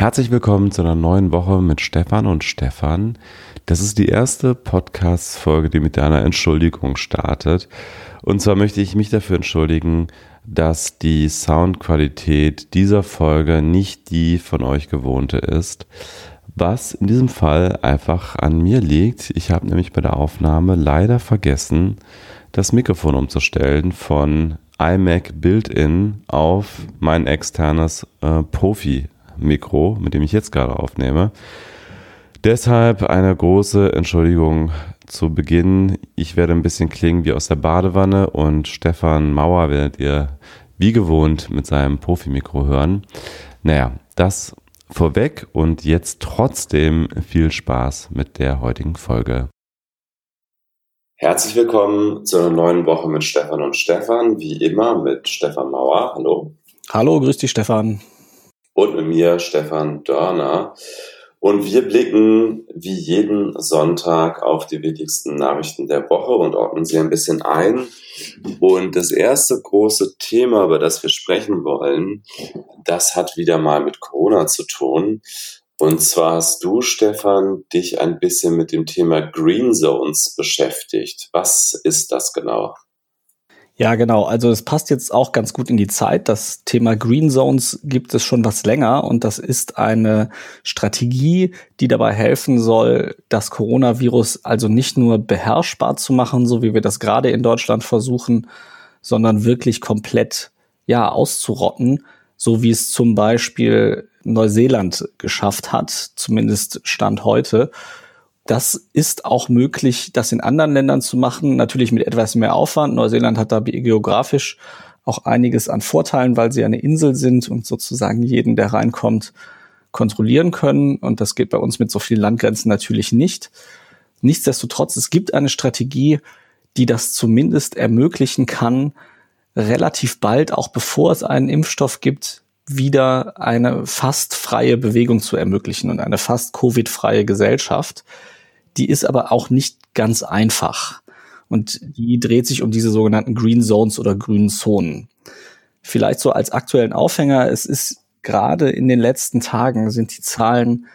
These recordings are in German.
Herzlich willkommen zu einer neuen Woche mit Stefan und Stefan. Das ist die erste Podcast-Folge, die mit einer Entschuldigung startet. Und zwar möchte ich mich dafür entschuldigen, dass die Soundqualität dieser Folge nicht die von euch gewohnte ist. Was in diesem Fall einfach an mir liegt. Ich habe nämlich bei der Aufnahme leider vergessen, das Mikrofon umzustellen von iMac Built-in auf mein externes äh, Profi-Mikro, mit dem ich jetzt gerade aufnehme. Deshalb eine große Entschuldigung zu Beginn. Ich werde ein bisschen klingen wie aus der Badewanne und Stefan Mauer werdet ihr wie gewohnt mit seinem Profi-Mikro hören. Naja, das vorweg und jetzt trotzdem viel Spaß mit der heutigen Folge. Herzlich willkommen zu einer neuen Woche mit Stefan und Stefan. Wie immer mit Stefan Mauer. Hallo. Hallo, grüß dich, Stefan. Und mit mir, Stefan Dörner. Und wir blicken wie jeden Sonntag auf die wichtigsten Nachrichten der Woche und ordnen sie ein bisschen ein. Und das erste große Thema, über das wir sprechen wollen, das hat wieder mal mit Corona zu tun. Und zwar hast du, Stefan, dich ein bisschen mit dem Thema Green Zones beschäftigt. Was ist das genau? Ja, genau. Also es passt jetzt auch ganz gut in die Zeit. Das Thema Green Zones gibt es schon was länger und das ist eine Strategie, die dabei helfen soll, das Coronavirus also nicht nur beherrschbar zu machen, so wie wir das gerade in Deutschland versuchen, sondern wirklich komplett ja auszurotten, so wie es zum Beispiel Neuseeland geschafft hat, zumindest Stand heute. Das ist auch möglich, das in anderen Ländern zu machen, natürlich mit etwas mehr Aufwand. Neuseeland hat da geografisch auch einiges an Vorteilen, weil sie eine Insel sind und sozusagen jeden, der reinkommt, kontrollieren können. Und das geht bei uns mit so vielen Landgrenzen natürlich nicht. Nichtsdestotrotz, es gibt eine Strategie, die das zumindest ermöglichen kann, relativ bald, auch bevor es einen Impfstoff gibt, wieder eine fast freie Bewegung zu ermöglichen und eine fast Covid-freie Gesellschaft. Die ist aber auch nicht ganz einfach. Und die dreht sich um diese sogenannten Green Zones oder grünen Zonen. Vielleicht so als aktuellen Aufhänger, es ist gerade in den letzten Tagen sind die Zahlen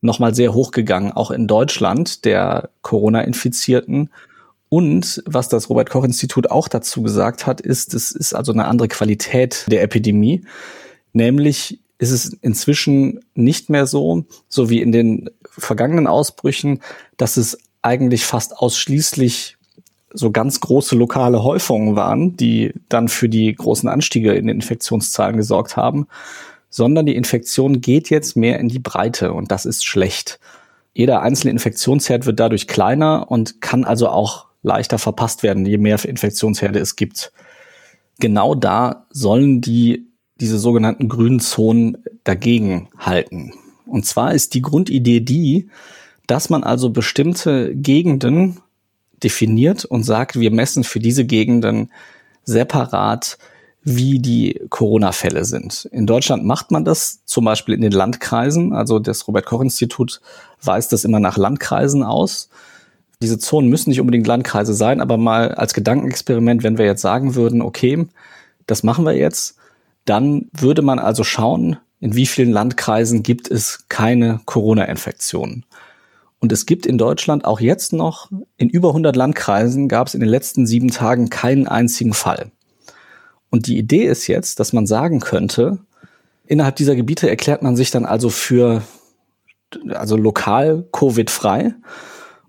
nochmal sehr hochgegangen, auch in Deutschland der Corona-Infizierten. Und was das Robert Koch Institut auch dazu gesagt hat, ist, es ist also eine andere Qualität der Epidemie. Nämlich ist es inzwischen nicht mehr so, so wie in den vergangenen Ausbrüchen, dass es eigentlich fast ausschließlich so ganz große lokale Häufungen waren, die dann für die großen Anstiege in den Infektionszahlen gesorgt haben, sondern die Infektion geht jetzt mehr in die Breite und das ist schlecht. Jeder einzelne Infektionsherd wird dadurch kleiner und kann also auch leichter verpasst werden, je mehr Infektionsherde es gibt. Genau da sollen die diese sogenannten grünen Zonen dagegen halten. Und zwar ist die Grundidee die, dass man also bestimmte Gegenden definiert und sagt, wir messen für diese Gegenden separat, wie die Corona-Fälle sind. In Deutschland macht man das zum Beispiel in den Landkreisen. Also das Robert-Koch-Institut weist das immer nach Landkreisen aus. Diese Zonen müssen nicht unbedingt Landkreise sein, aber mal als Gedankenexperiment, wenn wir jetzt sagen würden, okay, das machen wir jetzt, dann würde man also schauen, in wie vielen Landkreisen gibt es keine Corona-Infektionen. Und es gibt in Deutschland auch jetzt noch, in über 100 Landkreisen gab es in den letzten sieben Tagen keinen einzigen Fall. Und die Idee ist jetzt, dass man sagen könnte, innerhalb dieser Gebiete erklärt man sich dann also für, also lokal Covid-frei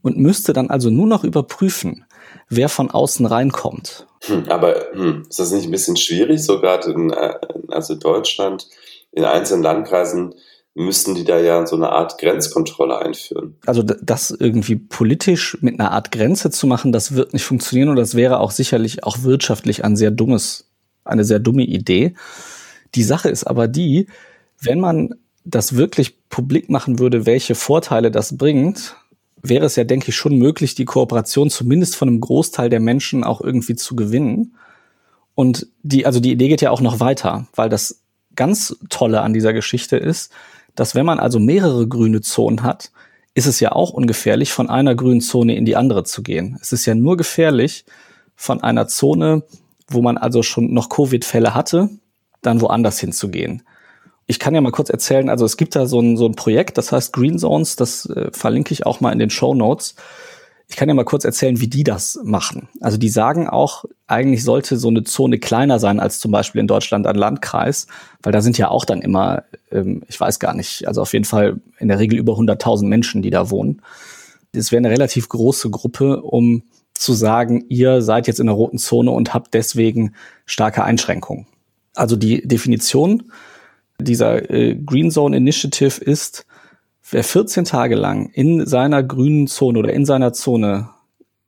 und müsste dann also nur noch überprüfen, wer von außen reinkommt. Hm, aber hm, ist das nicht ein bisschen schwierig, sogar in äh, also Deutschland, in einzelnen Landkreisen müssten die da ja so eine Art Grenzkontrolle einführen. Also das irgendwie politisch mit einer Art Grenze zu machen, das wird nicht funktionieren und das wäre auch sicherlich auch wirtschaftlich ein sehr dummes, eine sehr dumme Idee. Die Sache ist aber die, wenn man das wirklich publik machen würde, welche Vorteile das bringt, wäre es ja, denke ich, schon möglich, die Kooperation zumindest von einem Großteil der Menschen auch irgendwie zu gewinnen. Und die, also die Idee geht ja auch noch weiter, weil das ganz Tolle an dieser Geschichte ist, dass wenn man also mehrere grüne Zonen hat, ist es ja auch ungefährlich, von einer grünen Zone in die andere zu gehen. Es ist ja nur gefährlich, von einer Zone, wo man also schon noch Covid-Fälle hatte, dann woanders hinzugehen. Ich kann ja mal kurz erzählen, also es gibt da so ein, so ein Projekt, das heißt Green Zones, das äh, verlinke ich auch mal in den Show Notes. Ich kann ja mal kurz erzählen, wie die das machen. Also die sagen auch, eigentlich sollte so eine Zone kleiner sein als zum Beispiel in Deutschland ein Landkreis, weil da sind ja auch dann immer, ähm, ich weiß gar nicht, also auf jeden Fall in der Regel über 100.000 Menschen, die da wohnen. Es wäre eine relativ große Gruppe, um zu sagen, ihr seid jetzt in der roten Zone und habt deswegen starke Einschränkungen. Also die Definition dieser äh, Green Zone Initiative ist, wer 14 Tage lang in seiner grünen Zone oder in seiner Zone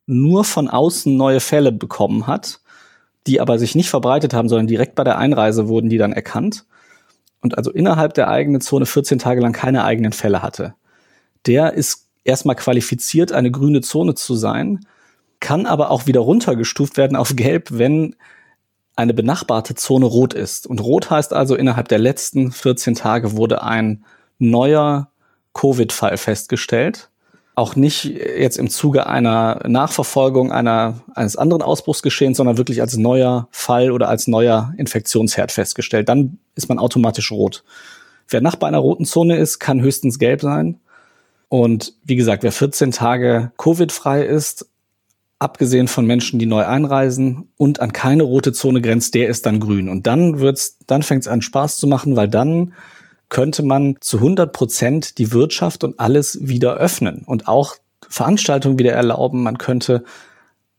nur von außen neue Fälle bekommen hat, die aber sich nicht verbreitet haben, sondern direkt bei der Einreise wurden die dann erkannt und also innerhalb der eigenen Zone 14 Tage lang keine eigenen Fälle hatte, der ist erstmal qualifiziert, eine grüne Zone zu sein, kann aber auch wieder runtergestuft werden auf gelb, wenn eine benachbarte Zone rot ist. Und rot heißt also, innerhalb der letzten 14 Tage wurde ein neuer Covid-Fall festgestellt. Auch nicht jetzt im Zuge einer Nachverfolgung einer, eines anderen Ausbruchsgeschehens, sondern wirklich als neuer Fall oder als neuer Infektionsherd festgestellt. Dann ist man automatisch rot. Wer Nachbar einer roten Zone ist, kann höchstens gelb sein. Und wie gesagt, wer 14 Tage Covid-frei ist, abgesehen von Menschen, die neu einreisen und an keine rote Zone grenzt, der ist dann grün. Und dann wird's, dann fängt es an Spaß zu machen, weil dann könnte man zu 100 Prozent die Wirtschaft und alles wieder öffnen und auch Veranstaltungen wieder erlauben. Man könnte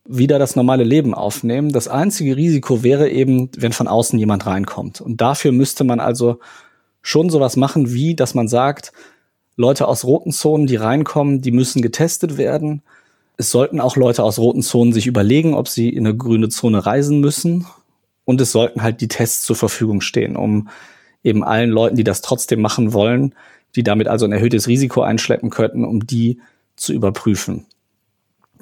wieder das normale Leben aufnehmen. Das einzige Risiko wäre eben, wenn von außen jemand reinkommt. Und dafür müsste man also schon sowas machen, wie, dass man sagt, Leute aus roten Zonen, die reinkommen, die müssen getestet werden. Es sollten auch Leute aus roten Zonen sich überlegen, ob sie in eine grüne Zone reisen müssen. Und es sollten halt die Tests zur Verfügung stehen, um eben allen Leuten, die das trotzdem machen wollen, die damit also ein erhöhtes Risiko einschleppen könnten, um die zu überprüfen.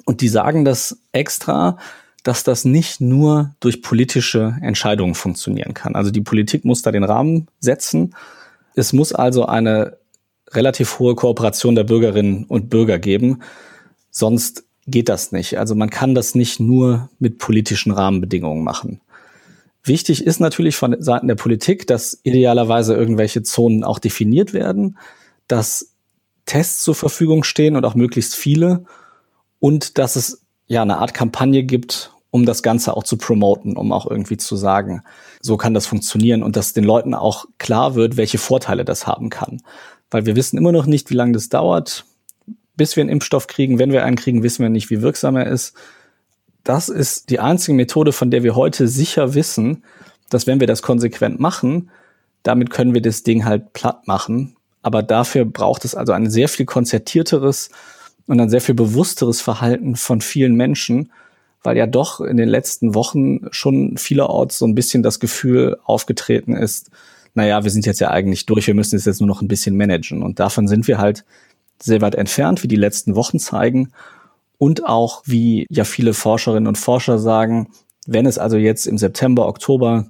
Und die sagen das extra, dass das nicht nur durch politische Entscheidungen funktionieren kann. Also die Politik muss da den Rahmen setzen. Es muss also eine relativ hohe Kooperation der Bürgerinnen und Bürger geben. Sonst geht das nicht. Also man kann das nicht nur mit politischen Rahmenbedingungen machen. Wichtig ist natürlich von Seiten der Politik, dass idealerweise irgendwelche Zonen auch definiert werden, dass Tests zur Verfügung stehen und auch möglichst viele und dass es ja eine Art Kampagne gibt, um das Ganze auch zu promoten, um auch irgendwie zu sagen, so kann das funktionieren und dass den Leuten auch klar wird, welche Vorteile das haben kann. Weil wir wissen immer noch nicht, wie lange das dauert, bis wir einen Impfstoff kriegen. Wenn wir einen kriegen, wissen wir nicht, wie wirksam er ist das ist die einzige Methode, von der wir heute sicher wissen, dass wenn wir das konsequent machen, damit können wir das Ding halt platt machen. Aber dafür braucht es also ein sehr viel konzertierteres und ein sehr viel bewussteres Verhalten von vielen Menschen, weil ja doch in den letzten Wochen schon vielerorts so ein bisschen das Gefühl aufgetreten ist, naja, wir sind jetzt ja eigentlich durch, wir müssen es jetzt nur noch ein bisschen managen. Und davon sind wir halt sehr weit entfernt, wie die letzten Wochen zeigen und auch, wie ja viele Forscherinnen und Forscher sagen, wenn es also jetzt im September, Oktober,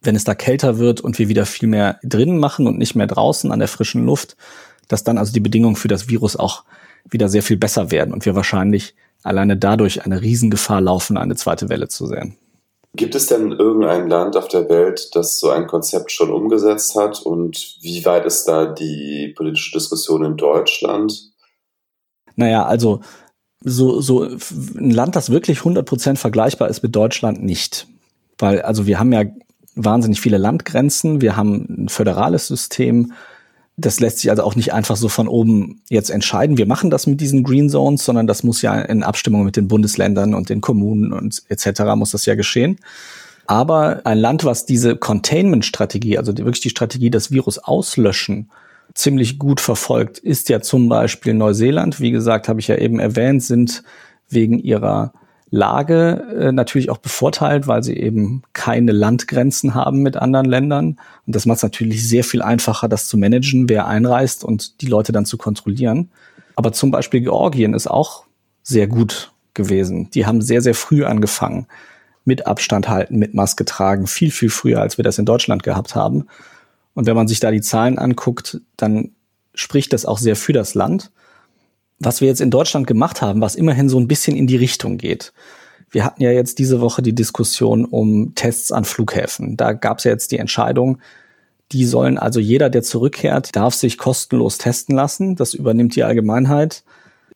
wenn es da kälter wird und wir wieder viel mehr drinnen machen und nicht mehr draußen an der frischen Luft, dass dann also die Bedingungen für das Virus auch wieder sehr viel besser werden und wir wahrscheinlich alleine dadurch eine Riesengefahr laufen, eine zweite Welle zu sehen. Gibt es denn irgendein Land auf der Welt, das so ein Konzept schon umgesetzt hat? Und wie weit ist da die politische Diskussion in Deutschland? Naja, also so, so ein Land, das wirklich 100% vergleichbar ist mit Deutschland, nicht. Weil, also wir haben ja wahnsinnig viele Landgrenzen, wir haben ein föderales System, das lässt sich also auch nicht einfach so von oben jetzt entscheiden. Wir machen das mit diesen Green Zones, sondern das muss ja in Abstimmung mit den Bundesländern und den Kommunen und etc. muss das ja geschehen. Aber ein Land, was diese Containment-Strategie, also wirklich die Strategie, das Virus auslöschen, ziemlich gut verfolgt, ist ja zum Beispiel Neuseeland. Wie gesagt, habe ich ja eben erwähnt, sind wegen ihrer Lage äh, natürlich auch bevorteilt, weil sie eben keine Landgrenzen haben mit anderen Ländern. Und das macht es natürlich sehr viel einfacher, das zu managen, wer einreist und die Leute dann zu kontrollieren. Aber zum Beispiel Georgien ist auch sehr gut gewesen. Die haben sehr, sehr früh angefangen mit Abstand halten, mit Maske tragen, viel, viel früher, als wir das in Deutschland gehabt haben. Und wenn man sich da die Zahlen anguckt, dann spricht das auch sehr für das Land. Was wir jetzt in Deutschland gemacht haben, was immerhin so ein bisschen in die Richtung geht. Wir hatten ja jetzt diese Woche die Diskussion um Tests an Flughäfen. Da gab es ja jetzt die Entscheidung, Die sollen also jeder, der zurückkehrt, darf sich kostenlos testen lassen. Das übernimmt die Allgemeinheit.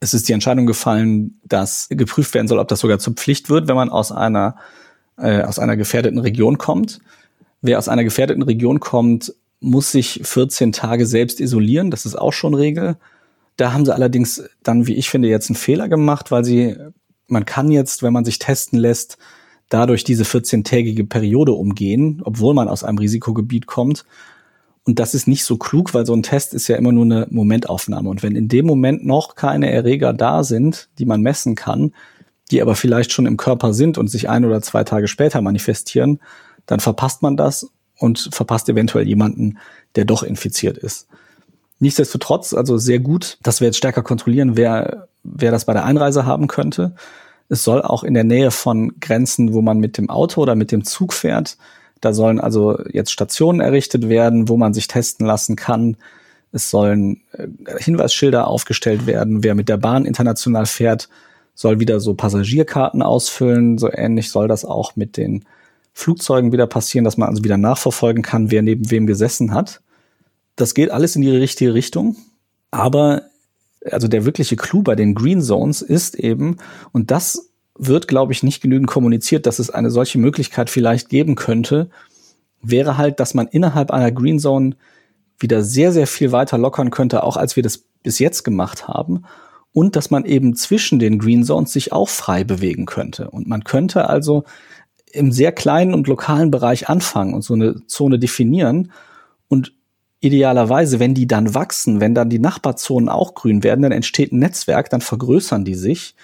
Es ist die Entscheidung gefallen, dass geprüft werden soll, ob das sogar zur Pflicht wird, wenn man aus einer, äh, aus einer gefährdeten Region kommt. Wer aus einer gefährdeten Region kommt, muss sich 14 Tage selbst isolieren. Das ist auch schon Regel. Da haben sie allerdings dann, wie ich finde, jetzt einen Fehler gemacht, weil sie, man kann jetzt, wenn man sich testen lässt, dadurch diese 14-tägige Periode umgehen, obwohl man aus einem Risikogebiet kommt. Und das ist nicht so klug, weil so ein Test ist ja immer nur eine Momentaufnahme. Und wenn in dem Moment noch keine Erreger da sind, die man messen kann, die aber vielleicht schon im Körper sind und sich ein oder zwei Tage später manifestieren, dann verpasst man das und verpasst eventuell jemanden, der doch infiziert ist. Nichtsdestotrotz, also sehr gut, dass wir jetzt stärker kontrollieren, wer, wer das bei der Einreise haben könnte. Es soll auch in der Nähe von Grenzen, wo man mit dem Auto oder mit dem Zug fährt, da sollen also jetzt Stationen errichtet werden, wo man sich testen lassen kann. Es sollen äh, Hinweisschilder aufgestellt werden. Wer mit der Bahn international fährt, soll wieder so Passagierkarten ausfüllen. So ähnlich soll das auch mit den Flugzeugen wieder passieren, dass man also wieder nachverfolgen kann, wer neben wem gesessen hat. Das geht alles in die richtige Richtung. Aber also der wirkliche Clou bei den Green Zones ist eben, und das wird, glaube ich, nicht genügend kommuniziert, dass es eine solche Möglichkeit vielleicht geben könnte, wäre halt, dass man innerhalb einer Green Zone wieder sehr, sehr viel weiter lockern könnte, auch als wir das bis jetzt gemacht haben. Und dass man eben zwischen den Green Zones sich auch frei bewegen könnte. Und man könnte also im sehr kleinen und lokalen Bereich anfangen und so eine Zone definieren und idealerweise, wenn die dann wachsen, wenn dann die Nachbarzonen auch grün werden, dann entsteht ein Netzwerk, dann vergrößern die sich.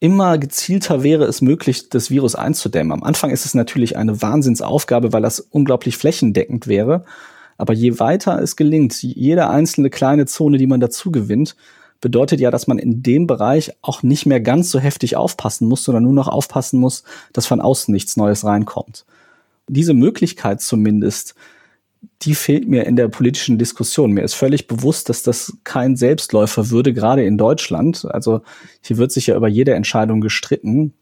Immer gezielter wäre es möglich, das Virus einzudämmen. Am Anfang ist es natürlich eine Wahnsinnsaufgabe, weil das unglaublich flächendeckend wäre. Aber je weiter es gelingt, jede einzelne kleine Zone, die man dazu gewinnt, bedeutet ja, dass man in dem Bereich auch nicht mehr ganz so heftig aufpassen muss, sondern nur noch aufpassen muss, dass von außen nichts Neues reinkommt. Diese Möglichkeit zumindest, die fehlt mir in der politischen Diskussion. Mir ist völlig bewusst, dass das kein Selbstläufer würde, gerade in Deutschland. Also hier wird sich ja über jede Entscheidung gestritten,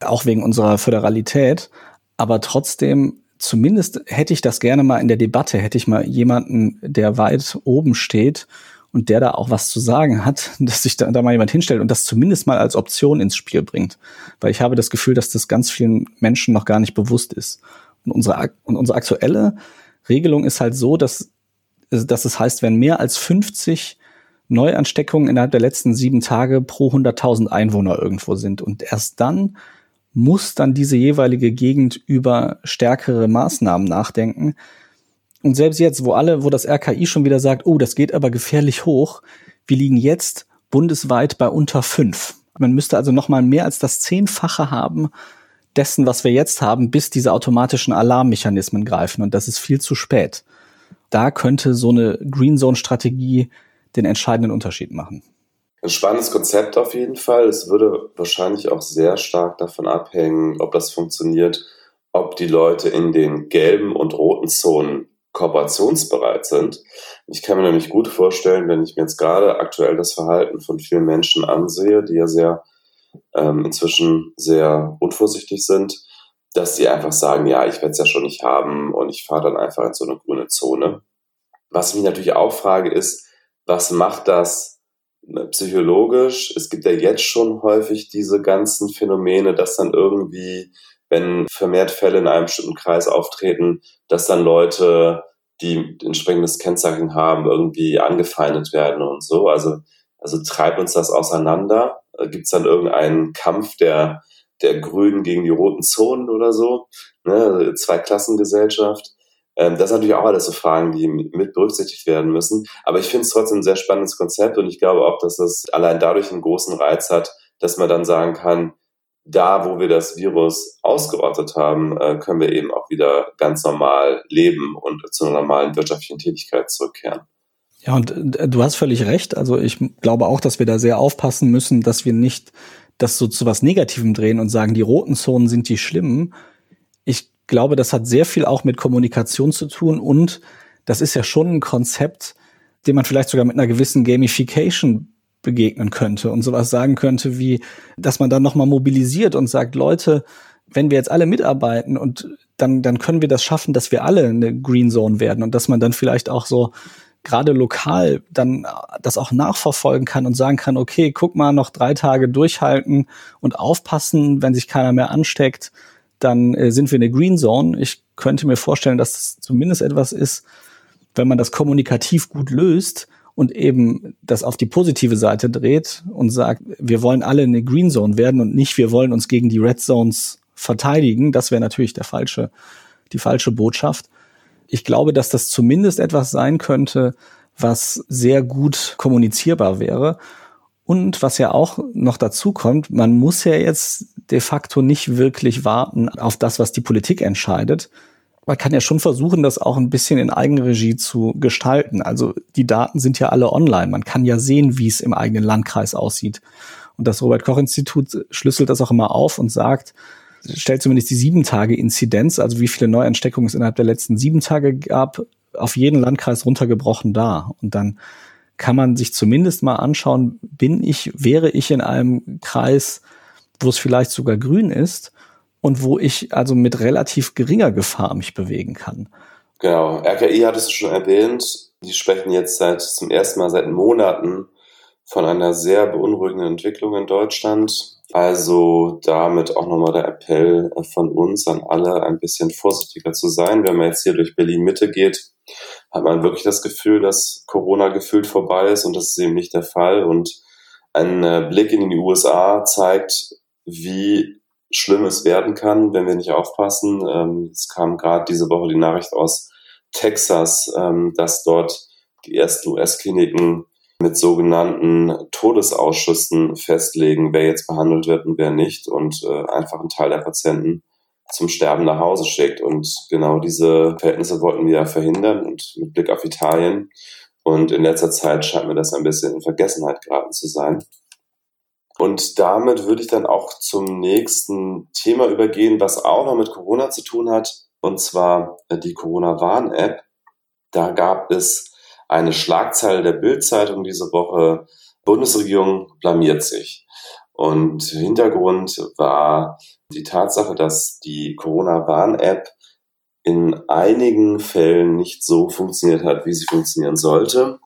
auch wegen unserer Föderalität. Aber trotzdem, zumindest hätte ich das gerne mal in der Debatte, hätte ich mal jemanden, der weit oben steht und der da auch was zu sagen hat, dass sich da, da mal jemand hinstellt und das zumindest mal als Option ins Spiel bringt. Weil ich habe das Gefühl, dass das ganz vielen Menschen noch gar nicht bewusst ist. Und unsere, und unsere aktuelle Regelung ist halt so, dass, dass es heißt, wenn mehr als 50 Neuansteckungen innerhalb der letzten sieben Tage pro 100.000 Einwohner irgendwo sind. Und erst dann muss dann diese jeweilige Gegend über stärkere Maßnahmen nachdenken, und selbst jetzt, wo alle, wo das RKI schon wieder sagt, oh, das geht aber gefährlich hoch, wir liegen jetzt bundesweit bei unter fünf. Man müsste also noch mal mehr als das Zehnfache haben dessen, was wir jetzt haben, bis diese automatischen Alarmmechanismen greifen. Und das ist viel zu spät. Da könnte so eine Green Zone Strategie den entscheidenden Unterschied machen. Ein spannendes Konzept auf jeden Fall. Es würde wahrscheinlich auch sehr stark davon abhängen, ob das funktioniert, ob die Leute in den gelben und roten Zonen kooperationsbereit sind. Ich kann mir nämlich gut vorstellen, wenn ich mir jetzt gerade aktuell das Verhalten von vielen Menschen ansehe, die ja sehr ähm, inzwischen sehr unvorsichtig sind, dass sie einfach sagen, ja, ich werde es ja schon nicht haben und ich fahre dann einfach in so eine grüne Zone. Was ich mich natürlich auch frage, ist, was macht das ne, psychologisch? Es gibt ja jetzt schon häufig diese ganzen Phänomene, dass dann irgendwie wenn vermehrt Fälle in einem bestimmten Kreis auftreten, dass dann Leute, die entsprechendes Kennzeichen haben, irgendwie angefeindet werden und so. Also, also treibt uns das auseinander? Äh, Gibt es dann irgendeinen Kampf der, der Grünen gegen die roten Zonen oder so? Ne? Zwei-Klassengesellschaft. Ähm, das sind natürlich auch alles so Fragen, die mit berücksichtigt werden müssen. Aber ich finde es trotzdem ein sehr spannendes Konzept und ich glaube auch, dass das allein dadurch einen großen Reiz hat, dass man dann sagen kann, da, wo wir das Virus ausgerottet haben, äh, können wir eben auch wieder ganz normal leben und zu einer normalen wirtschaftlichen Tätigkeit zurückkehren. Ja, und äh, du hast völlig recht. Also ich glaube auch, dass wir da sehr aufpassen müssen, dass wir nicht das so zu was Negativem drehen und sagen, die roten Zonen sind die schlimmen. Ich glaube, das hat sehr viel auch mit Kommunikation zu tun und das ist ja schon ein Konzept, den man vielleicht sogar mit einer gewissen Gamification begegnen könnte und sowas sagen könnte wie, dass man dann nochmal mobilisiert und sagt, Leute, wenn wir jetzt alle mitarbeiten und dann, dann können wir das schaffen, dass wir alle eine Green Zone werden und dass man dann vielleicht auch so gerade lokal dann das auch nachverfolgen kann und sagen kann, okay, guck mal, noch drei Tage durchhalten und aufpassen, wenn sich keiner mehr ansteckt, dann äh, sind wir in der Green Zone. Ich könnte mir vorstellen, dass das zumindest etwas ist, wenn man das kommunikativ gut löst und eben das auf die positive Seite dreht und sagt, wir wollen alle eine Green Zone werden und nicht, wir wollen uns gegen die Red Zones verteidigen. Das wäre natürlich der falsche, die falsche Botschaft. Ich glaube, dass das zumindest etwas sein könnte, was sehr gut kommunizierbar wäre. Und was ja auch noch dazu kommt, man muss ja jetzt de facto nicht wirklich warten auf das, was die Politik entscheidet. Man kann ja schon versuchen, das auch ein bisschen in Eigenregie zu gestalten. Also die Daten sind ja alle online. Man kann ja sehen, wie es im eigenen Landkreis aussieht. Und das Robert Koch Institut schlüsselt das auch immer auf und sagt, stellt zumindest die sieben Tage Inzidenz, also wie viele Neuansteckungen es innerhalb der letzten sieben Tage gab, auf jeden Landkreis runtergebrochen da. Und dann kann man sich zumindest mal anschauen, bin ich, wäre ich in einem Kreis, wo es vielleicht sogar grün ist und wo ich also mit relativ geringer Gefahr mich bewegen kann. Genau, RKI hattest du schon erwähnt. Die sprechen jetzt seit zum ersten Mal seit Monaten von einer sehr beunruhigenden Entwicklung in Deutschland. Also damit auch nochmal der Appell von uns an alle, ein bisschen vorsichtiger zu sein. Wenn man jetzt hier durch Berlin Mitte geht, hat man wirklich das Gefühl, dass Corona gefühlt vorbei ist und das ist eben nicht der Fall. Und ein äh, Blick in die USA zeigt, wie schlimm es werden kann, wenn wir nicht aufpassen. Ähm, es kam gerade diese Woche die Nachricht aus Texas, ähm, dass dort die ersten US-Kliniken mit sogenannten Todesausschüssen festlegen, wer jetzt behandelt wird und wer nicht und äh, einfach einen Teil der Patienten zum Sterben nach Hause schickt. Und genau diese Verhältnisse wollten wir ja verhindern und mit Blick auf Italien. Und in letzter Zeit scheint mir das ein bisschen in Vergessenheit geraten zu sein. Und damit würde ich dann auch zum nächsten Thema übergehen, was auch noch mit Corona zu tun hat, und zwar die Corona-Warn-App. Da gab es eine Schlagzeile der Bildzeitung diese Woche, Bundesregierung blamiert sich. Und Hintergrund war die Tatsache, dass die Corona-Warn-App in einigen Fällen nicht so funktioniert hat, wie sie funktionieren sollte.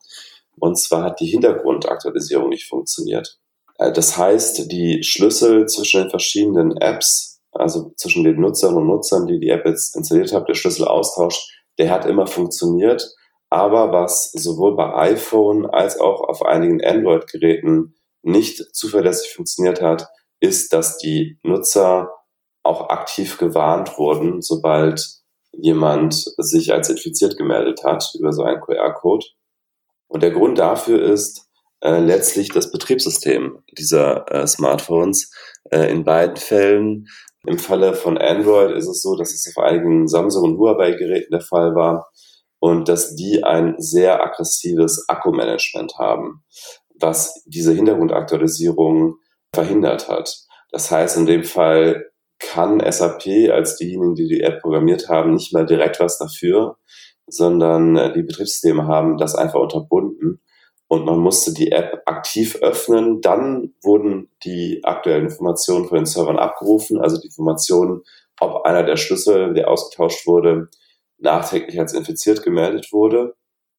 Und zwar hat die Hintergrundaktualisierung nicht funktioniert. Äh, das heißt, die Schlüssel zwischen den verschiedenen Apps, also zwischen den Nutzern und Nutzern, die die App jetzt installiert haben, der Schlüsselaustausch, der hat immer funktioniert. Aber was sowohl bei iPhone als auch auf einigen Android-Geräten nicht zuverlässig funktioniert hat, ist, dass die Nutzer auch aktiv gewarnt wurden, sobald jemand sich als infiziert gemeldet hat über so einen QR-Code. Und der Grund dafür ist äh, letztlich das Betriebssystem dieser äh, Smartphones. Äh, in beiden Fällen, im Falle von Android ist es so, dass es auf einigen Samsung- und Huawei-Geräten der Fall war, und dass die ein sehr aggressives Akkumanagement haben, was diese Hintergrundaktualisierung verhindert hat. Das heißt, in dem Fall kann SAP als diejenigen, die die App programmiert haben, nicht mehr direkt was dafür, sondern äh, die Betriebssysteme haben das einfach unterbunden und man musste die App aktiv öffnen. Dann wurden die aktuellen Informationen von den Servern abgerufen, also die Informationen, ob einer der Schlüssel, der ausgetauscht wurde, nachträglich als infiziert gemeldet wurde.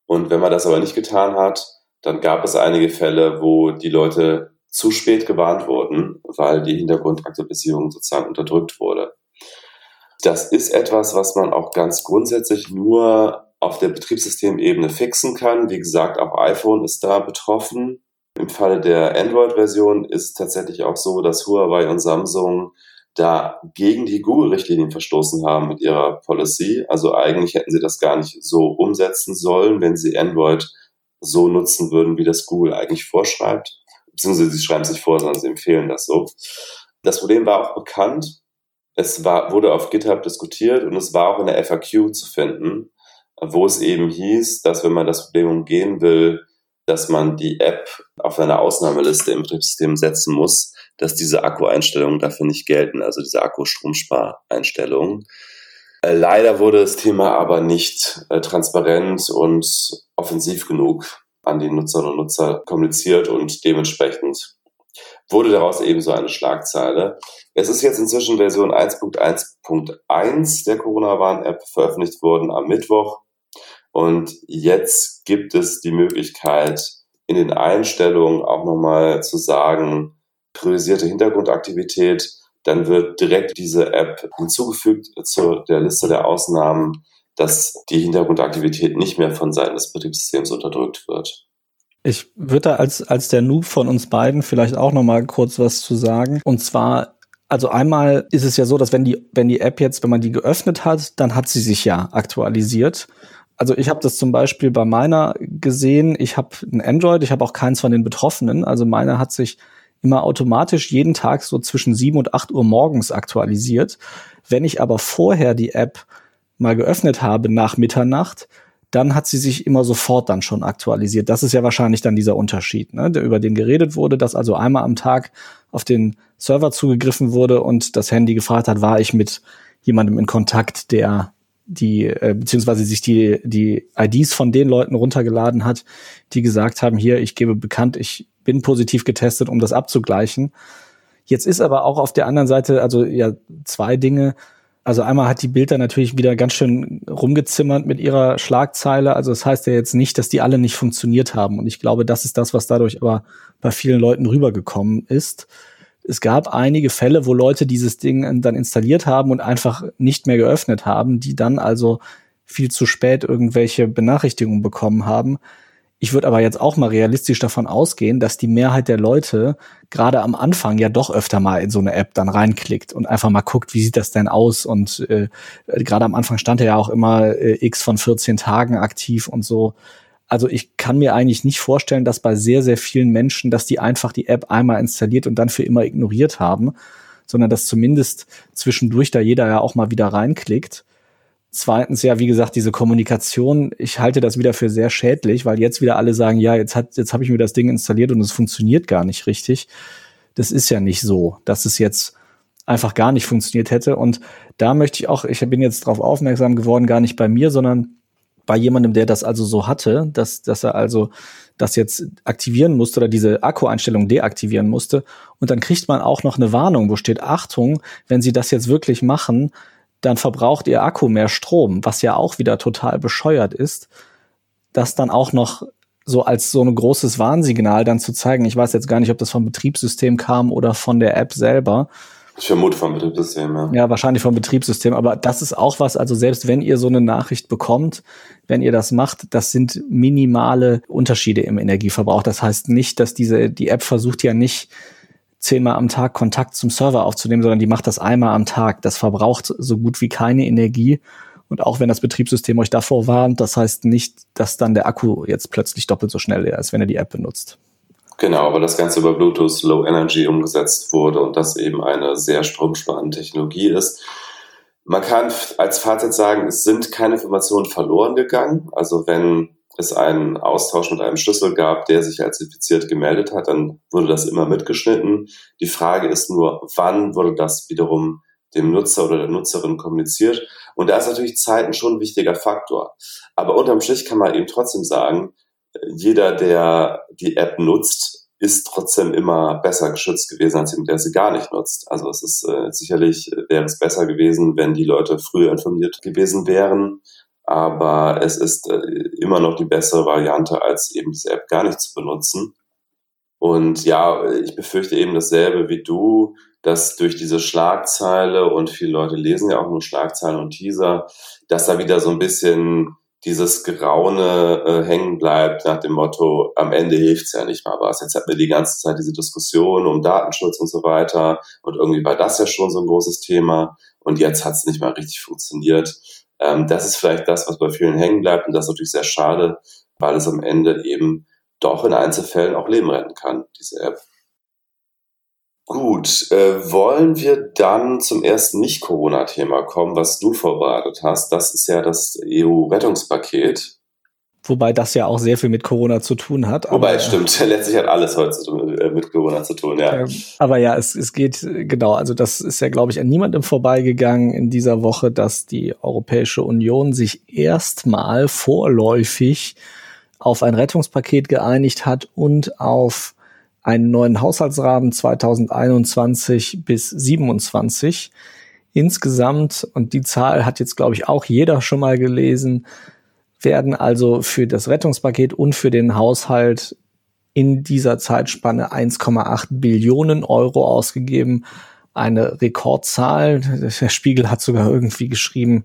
Und wenn man das aber nicht getan hat, dann gab es einige Fälle, wo die Leute zu spät gewarnt wurden, weil die Hintergrundaktualisierung sozusagen unterdrückt wurde. Das ist etwas, was man auch ganz grundsätzlich nur auf der Betriebssystemebene fixen kann. Wie gesagt, auch iPhone ist da betroffen. Im Falle der Android-Version ist es tatsächlich auch so, dass Huawei und Samsung da gegen die Google-Richtlinien verstoßen haben mit ihrer Policy. Also eigentlich hätten sie das gar nicht so umsetzen sollen, wenn sie Android so nutzen würden, wie das Google eigentlich vorschreibt. Beziehungsweise sie schreiben sich vor, sondern sie empfehlen das so. Das Problem war auch bekannt. Es war, wurde auf GitHub diskutiert und es war auch in der FAQ zu finden, wo es eben hieß, dass wenn man das Problem umgehen will, dass man die App auf eine Ausnahmeliste im Betriebssystem setzen muss, dass diese Akku-Einstellungen dafür nicht gelten, also diese Akku-Stromspar-Einstellungen. Äh, leider wurde das Thema aber nicht äh, transparent und offensiv genug an die Nutzerinnen und Nutzer kommuniziert und dementsprechend wurde daraus eben so eine Schlagzeile. Es ist jetzt inzwischen Version 1.1.1 der Corona-Warn-App veröffentlicht worden am Mittwoch. Und jetzt gibt es die Möglichkeit, in den Einstellungen auch nochmal zu sagen, priorisierte Hintergrundaktivität. Dann wird direkt diese App hinzugefügt zu der Liste der Ausnahmen, dass die Hintergrundaktivität nicht mehr von Seiten des Betriebssystems unterdrückt wird. Ich würde da als, als der Noob von uns beiden vielleicht auch noch mal kurz was zu sagen. Und zwar, also einmal ist es ja so, dass wenn die, wenn die App jetzt, wenn man die geöffnet hat, dann hat sie sich ja aktualisiert. Also ich habe das zum Beispiel bei meiner gesehen. Ich habe ein Android, ich habe auch keins von den Betroffenen. Also meine hat sich immer automatisch jeden Tag so zwischen sieben und acht Uhr morgens aktualisiert. Wenn ich aber vorher die App mal geöffnet habe nach Mitternacht, dann hat sie sich immer sofort dann schon aktualisiert. Das ist ja wahrscheinlich dann dieser Unterschied, ne, der über den geredet wurde, dass also einmal am Tag auf den Server zugegriffen wurde und das Handy gefragt hat, war ich mit jemandem in Kontakt, der die äh, beziehungsweise sich die die IDs von den Leuten runtergeladen hat, die gesagt haben, hier ich gebe bekannt, ich bin positiv getestet, um das abzugleichen. Jetzt ist aber auch auf der anderen Seite also ja zwei Dinge. Also einmal hat die Bild dann natürlich wieder ganz schön rumgezimmert mit ihrer Schlagzeile. Also das heißt ja jetzt nicht, dass die alle nicht funktioniert haben. Und ich glaube, das ist das, was dadurch aber bei vielen Leuten rübergekommen ist. Es gab einige Fälle, wo Leute dieses Ding dann installiert haben und einfach nicht mehr geöffnet haben, die dann also viel zu spät irgendwelche Benachrichtigungen bekommen haben. Ich würde aber jetzt auch mal realistisch davon ausgehen, dass die Mehrheit der Leute gerade am Anfang ja doch öfter mal in so eine App dann reinklickt und einfach mal guckt, wie sieht das denn aus? Und äh, gerade am Anfang stand ja auch immer äh, x von 14 Tagen aktiv und so. Also ich kann mir eigentlich nicht vorstellen, dass bei sehr, sehr vielen Menschen, dass die einfach die App einmal installiert und dann für immer ignoriert haben, sondern dass zumindest zwischendurch da jeder ja auch mal wieder reinklickt. Zweitens ja, wie gesagt, diese Kommunikation, ich halte das wieder für sehr schädlich, weil jetzt wieder alle sagen, ja, jetzt hat, jetzt habe ich mir das Ding installiert und es funktioniert gar nicht richtig. Das ist ja nicht so, dass es jetzt einfach gar nicht funktioniert hätte. Und da möchte ich auch, ich bin jetzt darauf aufmerksam geworden, gar nicht bei mir, sondern bei jemandem, der das also so hatte, dass, dass er also das jetzt aktivieren musste oder diese Akkueinstellung deaktivieren musste. Und dann kriegt man auch noch eine Warnung, wo steht, Achtung, wenn Sie das jetzt wirklich machen, dann verbraucht ihr Akku mehr Strom, was ja auch wieder total bescheuert ist, das dann auch noch so als so ein großes Warnsignal dann zu zeigen. Ich weiß jetzt gar nicht, ob das vom Betriebssystem kam oder von der App selber. Ich vermute vom Betriebssystem, ja. Ja, wahrscheinlich vom Betriebssystem. Aber das ist auch was, also selbst wenn ihr so eine Nachricht bekommt, wenn ihr das macht, das sind minimale Unterschiede im Energieverbrauch. Das heißt nicht, dass diese, die App versucht ja nicht, zehnmal am Tag Kontakt zum Server aufzunehmen, sondern die macht das einmal am Tag. Das verbraucht so gut wie keine Energie. Und auch wenn das Betriebssystem euch davor warnt, das heißt nicht, dass dann der Akku jetzt plötzlich doppelt so schnell ist, wenn ihr die App benutzt. Genau, aber das Ganze über Bluetooth Low Energy umgesetzt wurde und das eben eine sehr stromsparende Technologie ist. Man kann als Fazit sagen, es sind keine Informationen verloren gegangen. Also wenn es einen Austausch mit einem Schlüssel gab, der sich als infiziert gemeldet hat, dann wurde das immer mitgeschnitten. Die Frage ist nur, wann wurde das wiederum dem Nutzer oder der Nutzerin kommuniziert? Und da ist natürlich schon ein wichtiger Faktor. Aber unterm Strich kann man eben trotzdem sagen, jeder, der die App nutzt, ist trotzdem immer besser geschützt gewesen, als jemand, der sie gar nicht nutzt. Also es ist äh, sicherlich, wäre es besser gewesen, wenn die Leute früher informiert gewesen wären aber es ist äh, immer noch die bessere Variante, als eben diese App gar nicht zu benutzen. Und ja, ich befürchte eben dasselbe wie du, dass durch diese Schlagzeile und viele Leute lesen ja auch nur Schlagzeilen und Teaser, dass da wieder so ein bisschen dieses Geraune äh, hängen bleibt nach dem Motto, am Ende hilft's ja nicht mal was. Jetzt hatten wir die ganze Zeit diese Diskussion um Datenschutz und so weiter und irgendwie war das ja schon so ein großes Thema und jetzt hat's nicht mal richtig funktioniert. Ähm, das ist vielleicht das, was bei vielen hängen bleibt und das ist natürlich sehr schade, weil es am Ende eben doch in Einzelfällen auch Leben retten kann, diese App. Gut, äh, wollen wir dann zum ersten Nicht-Corona-Thema kommen, was du vorbereitet hast. Das ist ja das EU-Rettungspaket. Wobei das ja auch sehr viel mit Corona zu tun hat. Wobei, es stimmt, letztlich hat alles heute äh, mit Corona zu tun, ja. Aber ja, es, es geht, genau, also das ist ja, glaube ich, an niemandem vorbeigegangen in dieser Woche, dass die Europäische Union sich erstmal vorläufig auf ein Rettungspaket geeinigt hat und auf einen neuen Haushaltsrahmen 2021 bis 27. Insgesamt, und die Zahl hat jetzt, glaube ich, auch jeder schon mal gelesen, werden also für das Rettungspaket und für den Haushalt in dieser Zeitspanne 1,8 Billionen Euro ausgegeben. Eine Rekordzahl. Der Spiegel hat sogar irgendwie geschrieben,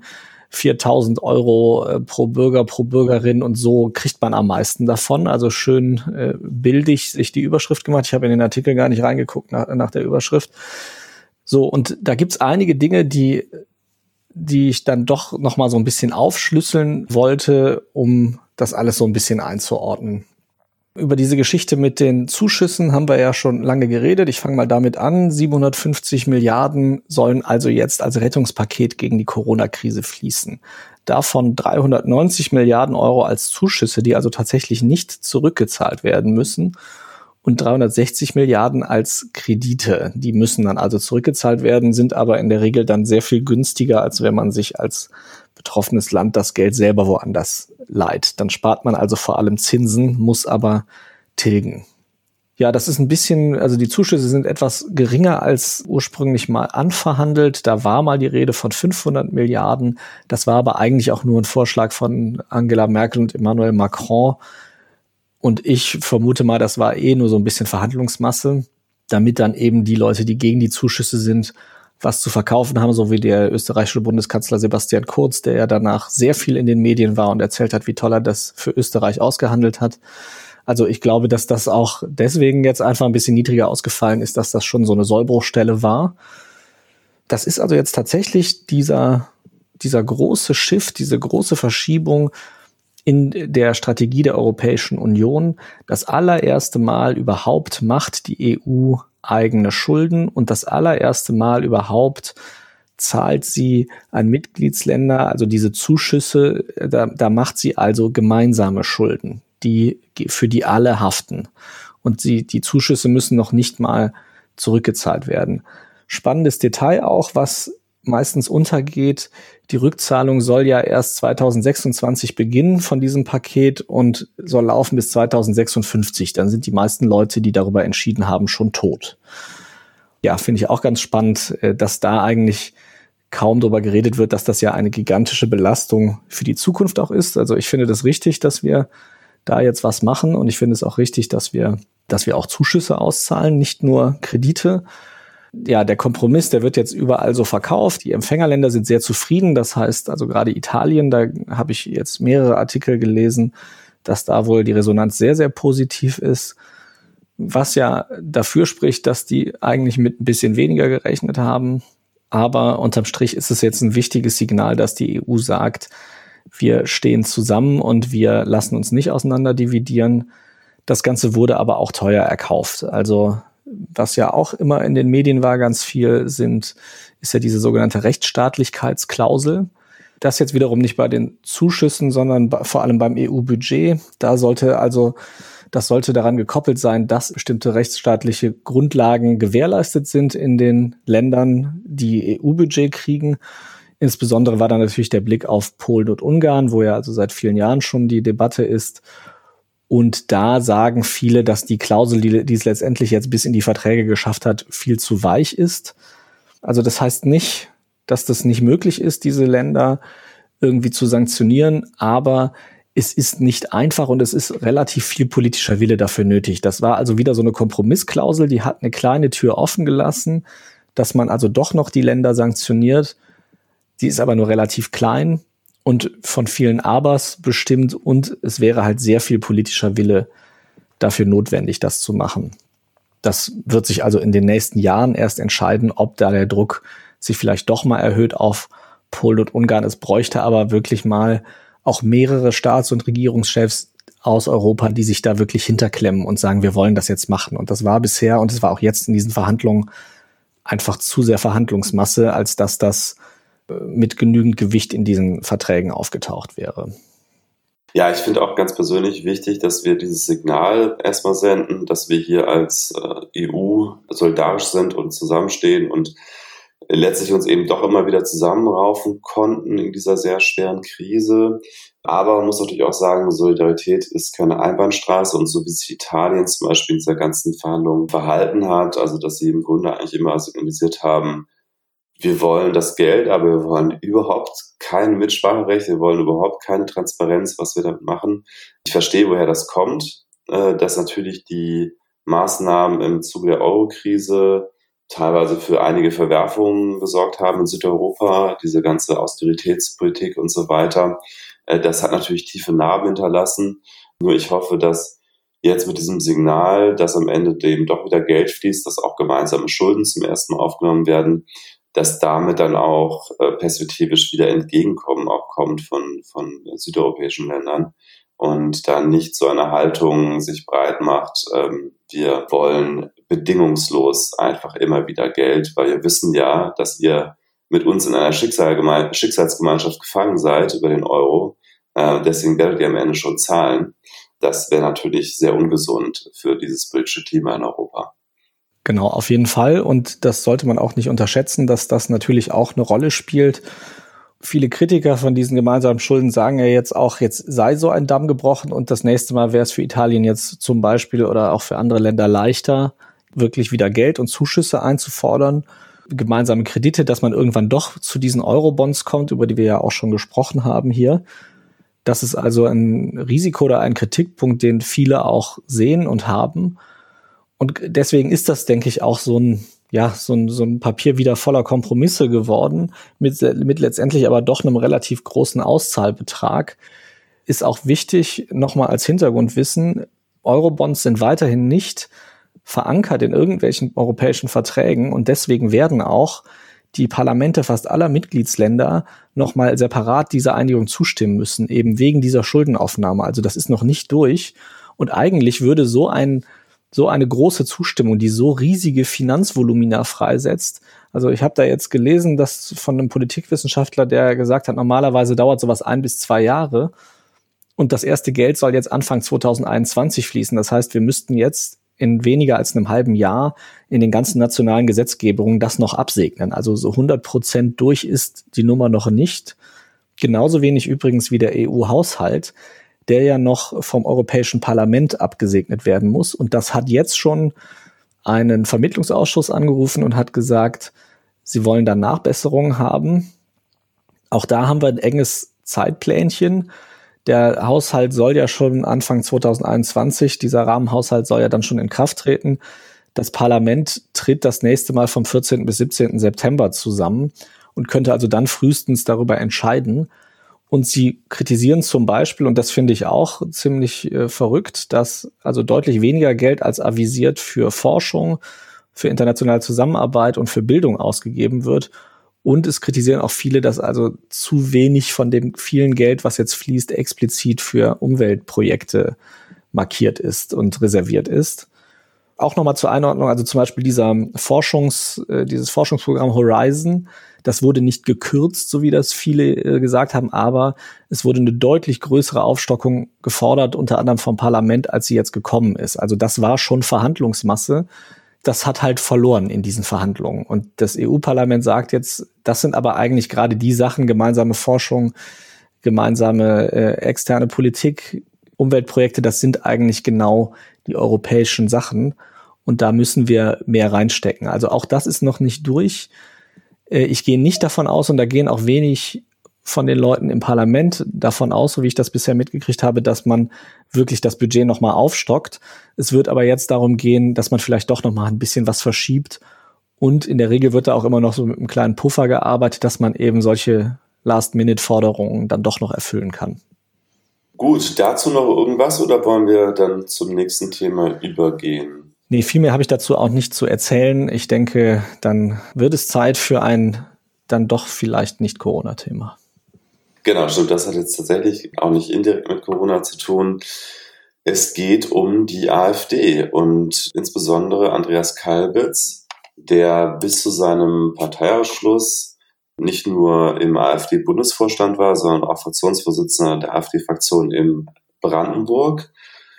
4000 Euro äh, pro Bürger, pro Bürgerin und so kriegt man am meisten davon. Also schön äh, bildig sich die Überschrift gemacht. Ich habe in den Artikel gar nicht reingeguckt nach, nach der Überschrift. So, und da gibt's einige Dinge, die, die ich dann doch noch mal so ein bisschen aufschlüsseln wollte, um das alles so ein bisschen einzuordnen. Über diese Geschichte mit den Zuschüssen haben wir ja schon lange geredet. Ich fange mal damit an. 750 Milliarden sollen also jetzt als Rettungspaket gegen die Corona-Krise fließen. Davon 390 Milliarden Euro als Zuschüsse, die also tatsächlich nicht zurückgezahlt werden müssen. Und 360 Milliarden als Kredite. Die müssen dann also zurückgezahlt werden, sind aber in der Regel dann sehr viel günstiger, als wenn man sich als betroffenes Land das Geld selber woanders leiht. Dann spart man also vor allem Zinsen, muss aber tilgen. Ja, das ist ein bisschen, also die Zuschüsse sind etwas geringer als ursprünglich mal anverhandelt. Da war mal die Rede von 500 Milliarden. Das war aber eigentlich auch nur ein Vorschlag von Angela Merkel und Emmanuel Macron. Und ich vermute mal, das war eh nur so ein bisschen Verhandlungsmasse, damit dann eben die Leute, die gegen die Zuschüsse sind, was zu verkaufen haben, so wie der österreichische Bundeskanzler Sebastian Kurz, der ja danach sehr viel in den Medien war und erzählt hat, wie toll er das für Österreich ausgehandelt hat. Also ich glaube, dass das auch deswegen jetzt einfach ein bisschen niedriger ausgefallen ist, dass das schon so eine Sollbruchstelle war. Das ist also jetzt tatsächlich dieser, dieser große Shift, diese große Verschiebung in der Strategie der Europäischen Union. Das allererste Mal überhaupt macht die EU eigene Schulden und das allererste Mal überhaupt zahlt sie an Mitgliedsländer, also diese Zuschüsse, da, da macht sie also gemeinsame Schulden, die für die alle haften. Und sie, die Zuschüsse müssen noch nicht mal zurückgezahlt werden. Spannendes Detail auch, was meistens untergeht. Die Rückzahlung soll ja erst 2026 beginnen von diesem Paket und soll laufen bis 2056. Dann sind die meisten Leute, die darüber entschieden haben, schon tot. Ja, finde ich auch ganz spannend, äh, dass da eigentlich kaum darüber geredet wird, dass das ja eine gigantische Belastung für die Zukunft auch ist. Also ich finde das richtig, dass wir da jetzt was machen und ich finde es auch richtig, dass wir, dass wir auch Zuschüsse auszahlen, nicht nur Kredite ja, der Kompromiss, der wird jetzt überall so verkauft. Die Empfängerländer sind sehr zufrieden. Das heißt, also gerade Italien, da habe ich jetzt mehrere Artikel gelesen, dass da wohl die Resonanz sehr, sehr positiv ist. Was ja dafür spricht, dass die eigentlich mit ein bisschen weniger gerechnet haben. Aber unterm Strich ist es jetzt ein wichtiges Signal, dass die EU sagt, wir stehen zusammen und wir lassen uns nicht auseinander dividieren. Das Ganze wurde aber auch teuer erkauft. Also was ja auch immer in den Medien war, ganz viel sind, ist ja diese sogenannte Rechtsstaatlichkeitsklausel. Das jetzt wiederum nicht bei den Zuschüssen, sondern vor allem beim EU-Budget. Da sollte also, das sollte daran gekoppelt sein, dass bestimmte rechtsstaatliche Grundlagen gewährleistet sind in den Ländern, die EU-Budget kriegen. Insbesondere war da natürlich der Blick auf Polen und Ungarn, wo ja also seit vielen Jahren schon die Debatte ist. Und da sagen viele, dass die Klausel, die, die es letztendlich jetzt bis in die Verträge geschafft hat, viel zu weich ist. Also das heißt nicht, dass das nicht möglich ist, diese Länder irgendwie zu sanktionieren, aber es ist nicht einfach und es ist relativ viel politischer Wille dafür nötig. Das war also wieder so eine Kompromissklausel, die hat eine kleine Tür offen gelassen, dass man also doch noch die Länder sanktioniert. Die ist aber nur relativ klein und von vielen Abers bestimmt und es wäre halt sehr viel politischer Wille dafür notwendig, das zu machen. Das wird sich also in den nächsten Jahren erst entscheiden, ob da der Druck sich vielleicht doch mal erhöht auf Polen und Ungarn. Es bräuchte aber wirklich mal auch mehrere Staats- und Regierungschefs aus Europa, die sich da wirklich hinterklemmen und sagen, wir wollen das jetzt machen. Und das war bisher und es war auch jetzt in diesen Verhandlungen einfach zu sehr Verhandlungsmasse, als dass das mit genügend Gewicht in diesen Verträgen aufgetaucht wäre. Ja, ich finde auch ganz persönlich wichtig, dass wir dieses Signal erstmal senden, dass wir hier als äh, EU solidarisch sind und zusammenstehen und letztlich uns eben doch immer wieder zusammenraufen konnten in dieser sehr schweren Krise. Aber man muss natürlich auch sagen, Solidarität ist keine Einbahnstraße und so wie sich Italien zum Beispiel in dieser ganzen Verhandlung verhalten hat, also dass sie im Grunde eigentlich immer signalisiert haben, wir wollen das Geld, aber wir wollen überhaupt kein Mitspracherecht, wir wollen überhaupt keine Transparenz, was wir damit machen. Ich verstehe, woher das kommt, äh, dass natürlich die Maßnahmen im Zuge der Eurokrise teilweise für einige Verwerfungen gesorgt haben in Südeuropa, diese ganze Austeritätspolitik und so weiter. Äh, das hat natürlich tiefe Narben hinterlassen. Nur ich hoffe, dass jetzt mit diesem Signal, dass am Ende dem doch wieder Geld fließt, dass auch gemeinsame Schulden zum ersten Mal aufgenommen werden, dass damit dann auch äh, perspektivisch wieder Entgegenkommen auch kommt von, von südeuropäischen Ländern und dann nicht so eine Haltung sich breit macht, ähm, wir wollen bedingungslos einfach immer wieder Geld, weil wir wissen ja, dass ihr mit uns in einer Schicksal Schicksalsgemeinschaft gefangen seid über den Euro. Äh, deswegen werdet ihr am Ende schon zahlen. Das wäre natürlich sehr ungesund für dieses politische Klima in Europa. Genau, auf jeden Fall. Und das sollte man auch nicht unterschätzen, dass das natürlich auch eine Rolle spielt. Viele Kritiker von diesen gemeinsamen Schulden sagen ja jetzt auch, jetzt sei so ein Damm gebrochen und das nächste Mal wäre es für Italien jetzt zum Beispiel oder auch für andere Länder leichter, wirklich wieder Geld und Zuschüsse einzufordern, gemeinsame Kredite, dass man irgendwann doch zu diesen Eurobonds kommt, über die wir ja auch schon gesprochen haben hier. Das ist also ein Risiko oder ein Kritikpunkt, den viele auch sehen und haben. Und deswegen ist das, denke ich, auch so ein, ja, so ein, so ein Papier wieder voller Kompromisse geworden, mit, mit letztendlich aber doch einem relativ großen Auszahlbetrag. Ist auch wichtig, nochmal als Hintergrundwissen, Eurobonds sind weiterhin nicht verankert in irgendwelchen europäischen Verträgen und deswegen werden auch die Parlamente fast aller Mitgliedsländer nochmal separat dieser Einigung zustimmen müssen, eben wegen dieser Schuldenaufnahme. Also das ist noch nicht durch. Und eigentlich würde so ein so eine große Zustimmung, die so riesige Finanzvolumina freisetzt. Also ich habe da jetzt gelesen, dass von einem Politikwissenschaftler, der gesagt hat, normalerweise dauert sowas ein bis zwei Jahre. Und das erste Geld soll jetzt Anfang 2021 fließen. Das heißt, wir müssten jetzt in weniger als einem halben Jahr in den ganzen nationalen Gesetzgebungen das noch absegnen. Also so 100 Prozent durch ist die Nummer noch nicht. Genauso wenig übrigens wie der EU-Haushalt der ja noch vom Europäischen Parlament abgesegnet werden muss. Und das hat jetzt schon einen Vermittlungsausschuss angerufen und hat gesagt, sie wollen da Nachbesserungen haben. Auch da haben wir ein enges Zeitplänchen. Der Haushalt soll ja schon Anfang 2021, dieser Rahmenhaushalt soll ja dann schon in Kraft treten. Das Parlament tritt das nächste Mal vom 14. bis 17. September zusammen und könnte also dann frühestens darüber entscheiden. Und sie kritisieren zum Beispiel, und das finde ich auch ziemlich äh, verrückt, dass also deutlich weniger Geld als avisiert für Forschung, für internationale Zusammenarbeit und für Bildung ausgegeben wird. Und es kritisieren auch viele, dass also zu wenig von dem vielen Geld, was jetzt fließt, explizit für Umweltprojekte markiert ist und reserviert ist. Auch nochmal zur Einordnung, also zum Beispiel dieser Forschungs, äh, dieses Forschungsprogramm Horizon, das wurde nicht gekürzt, so wie das viele äh, gesagt haben, aber es wurde eine deutlich größere Aufstockung gefordert, unter anderem vom Parlament, als sie jetzt gekommen ist. Also das war schon Verhandlungsmasse. Das hat halt verloren in diesen Verhandlungen. Und das EU-Parlament sagt jetzt, das sind aber eigentlich gerade die Sachen, gemeinsame Forschung, gemeinsame äh, externe Politik, Umweltprojekte, das sind eigentlich genau die europäischen Sachen. Und da müssen wir mehr reinstecken. Also auch das ist noch nicht durch. Äh, ich gehe nicht davon aus, und da gehen auch wenig von den Leuten im Parlament davon aus, so wie ich das bisher mitgekriegt habe, dass man wirklich das Budget nochmal aufstockt. Es wird aber jetzt darum gehen, dass man vielleicht doch nochmal ein bisschen was verschiebt. Und in der Regel wird da auch immer noch so mit einem kleinen Puffer gearbeitet, dass man eben solche Last-Minute-Forderungen dann doch noch erfüllen kann. Gut, dazu noch irgendwas oder wollen wir dann zum nächsten Thema übergehen? Nee, viel mehr habe ich dazu auch nicht zu erzählen. Ich denke, dann wird es Zeit für ein dann doch vielleicht nicht Corona-Thema. Genau, stimmt. Das hat jetzt tatsächlich auch nicht indirekt mit Corona zu tun. Es geht um die AfD und insbesondere Andreas Kalbitz, der bis zu seinem Parteiausschluss nicht nur im AfD-Bundesvorstand war, sondern auch Fraktionsvorsitzender der AfD-Fraktion in Brandenburg.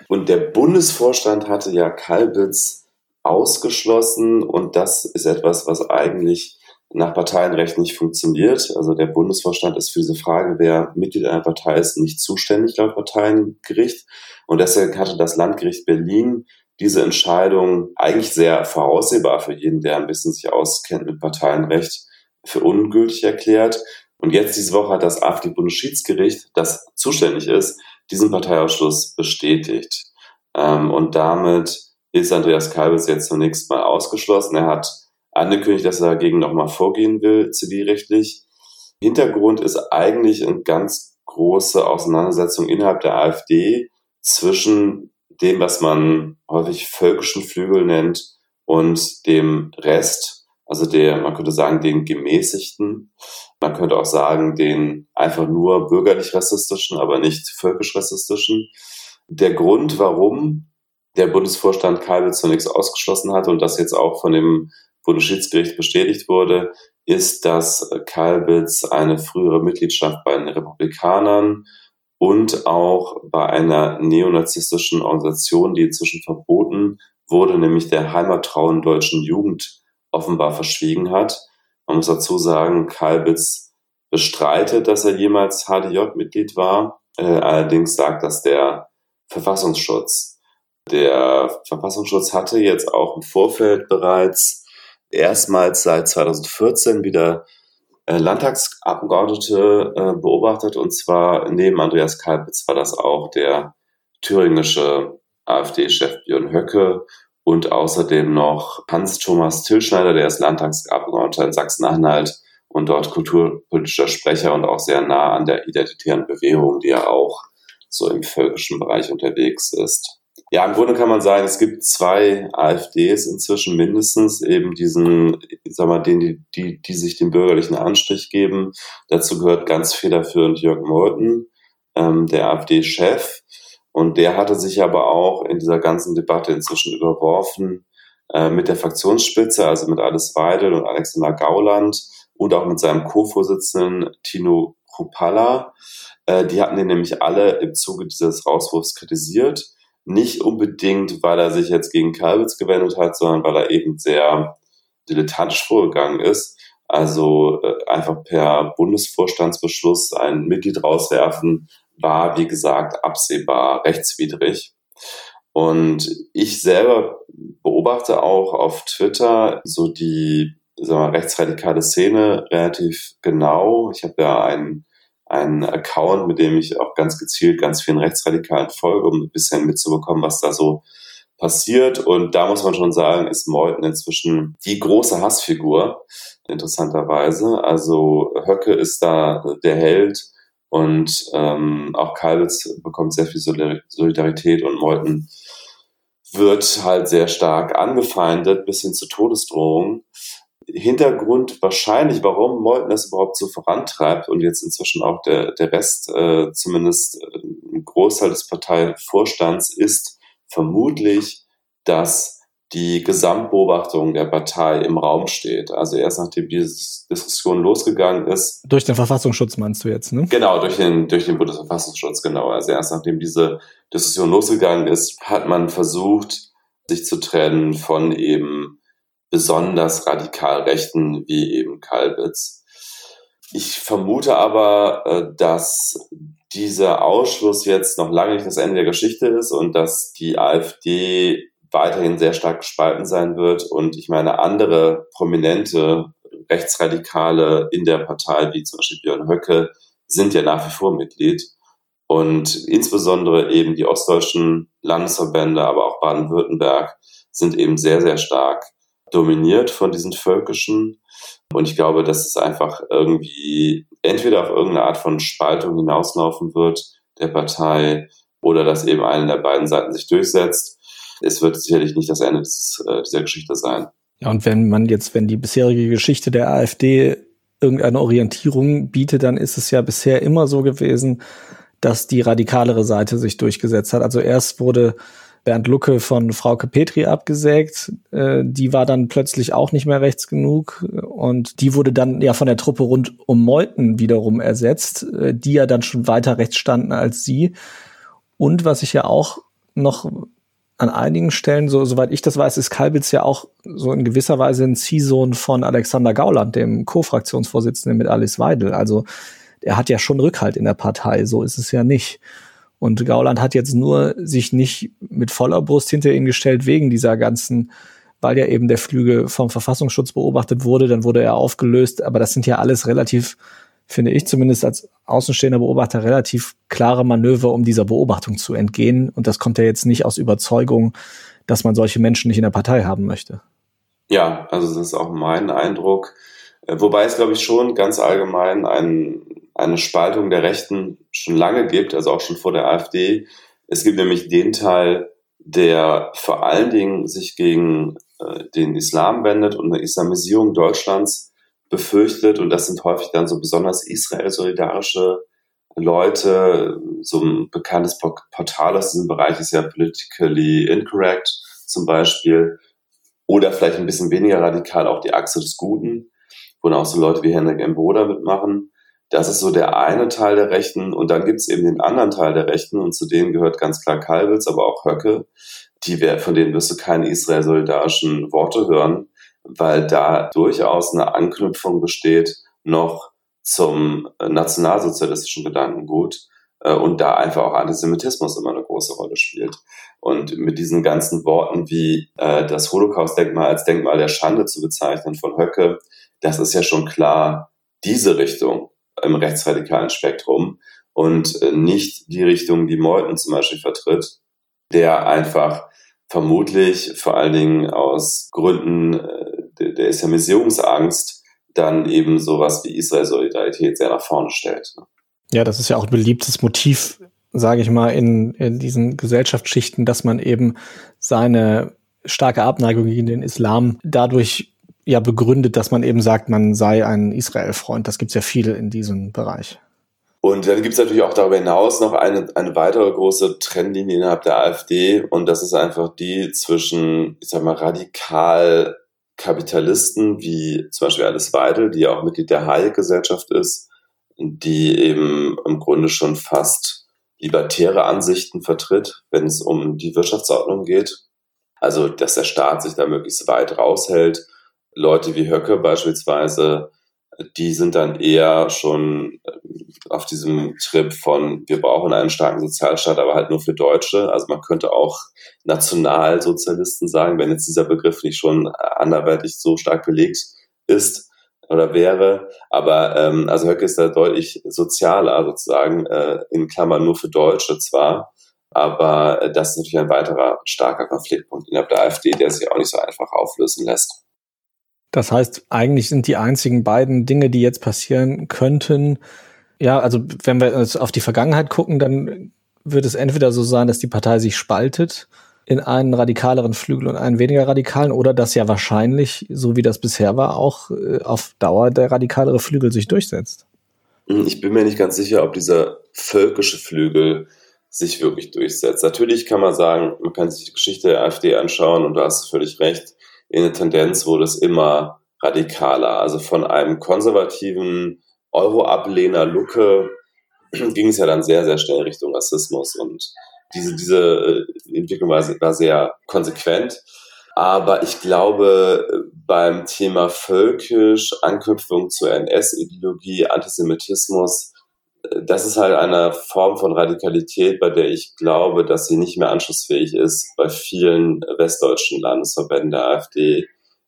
Und der Bundesvorstand hatte ja Kalbitz ausgeschlossen und das ist etwas, was eigentlich nach Parteienrecht nicht funktioniert. Also der Bundesvorstand ist für diese Frage, wer Mitglied einer Partei ist, nicht zuständig laut Parteiengericht. Und deshalb hatte das Landgericht Berlin diese Entscheidung eigentlich sehr voraussehbar für jeden, der ein bisschen sich auskennt mit Parteienrecht, für ungültig erklärt. Und jetzt diese Woche hat das AfD-Bundesschiedsgericht, das zuständig ist, diesen Parteiausschluss bestätigt. Ähm, und damit ist Andreas Kalbitz jetzt zunächst mal ausgeschlossen. Er hat angekündigt, dass er dagegen nochmal vorgehen will, zivilrechtlich. Hintergrund ist eigentlich eine ganz große Auseinandersetzung innerhalb der AfD zwischen dem, was man häufig völkischen Flügel nennt und dem Rest, also der, man könnte sagen, den gemäßigten. Man könnte auch sagen, den einfach nur bürgerlich-rassistischen, aber nicht völkisch-rassistischen. Der Grund, warum der Bundesvorstand Kalbitz zunächst ausgeschlossen hatte und das jetzt auch von dem Bundesschiedsgericht bestätigt wurde, ist, dass Kalbitz eine frühere Mitgliedschaft bei den Republikanern und auch bei einer neonazistischen Organisation, die inzwischen verboten wurde, nämlich der Heimattrauen deutschen Jugend offenbar verschwiegen hat. Man muss dazu sagen, Kalbitz bestreitet, dass er jemals HDJ-Mitglied war. Äh, allerdings sagt das der Verfassungsschutz. Der Verfassungsschutz hatte jetzt auch im Vorfeld bereits erstmals seit 2014 wieder äh, Landtagsabgeordnete äh, beobachtet und zwar neben Andreas Kalbitz war das auch der thüringische AfD-Chef Björn Höcke und außerdem noch Hans-Thomas Tillschneider, der ist Landtagsabgeordneter in Sachsen-Anhalt und dort kulturpolitischer Sprecher und auch sehr nah an der identitären Bewegung, die ja auch so im völkischen Bereich unterwegs ist. Ja, im Grunde kann man sagen, es gibt zwei AfDs inzwischen mindestens, eben diesen, ich sag mal, den, die, die, die sich den bürgerlichen Anstrich geben. Dazu gehört ganz federführend Jörg Meuthen, ähm, der AfD-Chef. Und der hatte sich aber auch in dieser ganzen Debatte inzwischen überworfen äh, mit der Fraktionsspitze, also mit Alice Weidel und Alexander Gauland und auch mit seinem Co-Vorsitzenden Tino Krupalla. Äh, die hatten den nämlich alle im Zuge dieses Rauswurfs kritisiert nicht unbedingt, weil er sich jetzt gegen Kalbitz gewendet hat, sondern weil er eben sehr dilettantisch vorgegangen ist. Also äh, einfach per Bundesvorstandsbeschluss ein Mitglied rauswerfen, war, wie gesagt, absehbar rechtswidrig. Und ich selber beobachte auch auf Twitter so die sagen wir, rechtsradikale Szene relativ genau. Ich habe ja einen einen Account, mit dem ich auch ganz gezielt ganz vielen Rechtsradikalen folge, um ein bisschen mitzubekommen, was da so passiert. Und da muss man schon sagen, ist Meuthen inzwischen die große Hassfigur, interessanterweise. Also Höcke ist da der Held und ähm, auch Kalbitz bekommt sehr viel Solidarität und Meuthen wird halt sehr stark angefeindet, bis hin zu Todesdrohungen. Hintergrund wahrscheinlich, warum Meuthen das überhaupt so vorantreibt und jetzt inzwischen auch der, der Rest, äh, zumindest äh, ein Großteil des Parteivorstands, ist vermutlich, dass die Gesamtbeobachtung der Partei im Raum steht. Also erst nachdem diese Diskussion losgegangen ist. Durch den Verfassungsschutz meinst du jetzt, ne? Genau, durch den, durch den Bundesverfassungsschutz, genau. Also erst nachdem diese Diskussion losgegangen ist, hat man versucht, sich zu trennen von eben besonders radikal Rechten wie eben Kalbitz. Ich vermute aber, äh, dass dieser Ausschluss jetzt noch lange nicht das Ende der Geschichte ist und dass die AfD weiterhin sehr stark gespalten sein wird und ich meine andere prominente Rechtsradikale in der Partei, wie zum Beispiel Björn Höcke, sind ja nach wie vor Mitglied. Und insbesondere eben die ostdeutschen Landesverbände, aber auch Baden-Württemberg sind eben sehr, sehr stark dominiert von diesen völkischen. Und ich glaube, dass es einfach irgendwie entweder auf irgendeine Art von Spaltung hinauslaufen wird der Partei oder dass eben eine der beiden Seiten sich durchsetzt. Es wird sicherlich nicht das Ende dieses, äh, dieser Geschichte sein. Ja, und wenn man jetzt, wenn die bisherige Geschichte der AfD irgendeine Orientierung bietet, dann ist es ja bisher immer so gewesen, dass die radikalere Seite sich durchgesetzt hat. Also erst wurde Bernd Lucke von Frauke Petri abgesägt. Äh, die war dann plötzlich auch nicht mehr rechts genug und die wurde dann ja von der Truppe rund um Meuthen wiederum ersetzt, äh, die ja dann schon weiter rechts standen als sie. Und was ich ja auch noch an einigen Stellen, so soweit ich das weiß, ist Kalbitz ja auch so in gewisser Weise ein Ziehsohn von Alexander Gauland, dem Co-Fraktionsvorsitzenden mit Alice Weidel. Also er hat ja schon Rückhalt in der Partei, so ist es ja nicht. Und Gauland hat jetzt nur sich nicht mit voller Brust hinter ihn gestellt wegen dieser ganzen, weil ja eben der Flügel vom Verfassungsschutz beobachtet wurde, dann wurde er aufgelöst. Aber das sind ja alles relativ, finde ich zumindest als außenstehender Beobachter, relativ klare Manöver, um dieser Beobachtung zu entgehen. Und das kommt ja jetzt nicht aus Überzeugung, dass man solche Menschen nicht in der Partei haben möchte. Ja, also das ist auch mein Eindruck. Äh, wobei es, glaube ich, schon ganz allgemein ein, eine Spaltung der Rechten schon lange gibt, also auch schon vor der AfD. Es gibt nämlich den Teil, der vor allen Dingen sich gegen äh, den Islam wendet und eine Islamisierung Deutschlands befürchtet. Und das sind häufig dann so besonders Israel-solidarische Leute. So ein bekanntes Portal aus diesem Bereich ist ja Politically Incorrect zum Beispiel. Oder vielleicht ein bisschen weniger radikal auch die Achse des Guten wo dann auch so Leute wie Henrik M. Broder mitmachen. Das ist so der eine Teil der Rechten. Und dann gibt es eben den anderen Teil der Rechten. Und zu denen gehört ganz klar Kalbitz, aber auch Höcke. Die, von denen wirst du keine israel-solidarischen Worte hören, weil da durchaus eine Anknüpfung besteht noch zum äh, nationalsozialistischen Gedankengut äh, und da einfach auch Antisemitismus immer eine große Rolle spielt. Und mit diesen ganzen Worten wie äh, das Holocaust-Denkmal als Denkmal der Schande zu bezeichnen von Höcke, das ist ja schon klar diese Richtung im rechtsradikalen Spektrum und äh, nicht die Richtung, die Meuthen zum Beispiel vertritt, der einfach vermutlich vor allen Dingen aus Gründen äh, der Islamisierungsangst dann eben sowas wie Israel-Solidarität sehr nach vorne stellt. Ne? Ja, das ist ja auch ein beliebtes Motiv, sage ich mal, in, in diesen Gesellschaftsschichten, dass man eben seine starke Abneigung gegen den Islam dadurch ja begründet, dass man eben sagt, man sei ein Israel-Freund. Das gibt's ja viele in diesem Bereich. Und dann gibt's natürlich auch darüber hinaus noch eine, eine weitere große Trennlinie innerhalb der AfD und das ist einfach die zwischen, ich sag mal, radikal Kapitalisten wie zum Beispiel Alice Weidel, die ja auch Mitglied der Hayek-Gesellschaft ist, die eben im Grunde schon fast libertäre Ansichten vertritt, wenn es um die Wirtschaftsordnung geht. Also, dass der Staat sich da möglichst weit raushält Leute wie Höcke beispielsweise, die sind dann eher schon äh, auf diesem Trip von, wir brauchen einen starken Sozialstaat, aber halt nur für Deutsche. Also man könnte auch Nationalsozialisten sagen, wenn jetzt dieser Begriff nicht schon anderweitig so stark belegt ist oder wäre. Aber ähm, also Höcke ist da deutlich sozialer sozusagen, äh, in Klammern nur für Deutsche zwar. Aber äh, das ist natürlich ein weiterer starker Konfliktpunkt innerhalb der AfD, der sich auch nicht so einfach auflösen lässt. Das heißt, eigentlich sind die einzigen beiden Dinge, die jetzt passieren könnten, ja, also wenn wir auf die Vergangenheit gucken, dann wird es entweder so sein, dass die Partei sich spaltet in einen radikaleren Flügel und einen weniger radikalen oder dass ja wahrscheinlich, so wie das bisher war, auch äh, auf Dauer der radikalere Flügel sich durchsetzt. Hm, ich bin mir nicht ganz sicher, ob dieser völkische Flügel sich wirklich durchsetzt. Natürlich kann man sagen, man kann sich die Geschichte der AfD anschauen und du hast völlig recht in der Tendenz wurde es immer radikaler. Also von einem konservativen Euro-Ablehner Lucke ging es ja dann sehr, sehr schnell Richtung Rassismus und diese, diese äh, Entwicklung war, war sehr konsequent. Aber ich glaube, beim Thema völkisch, Anknüpfung zur NS-Ideologie, Antisemitismus, das ist halt eine Form von Radikalität, bei der ich glaube, dass sie nicht mehr anschlussfähig ist bei vielen westdeutschen Landesverbänden der AfD.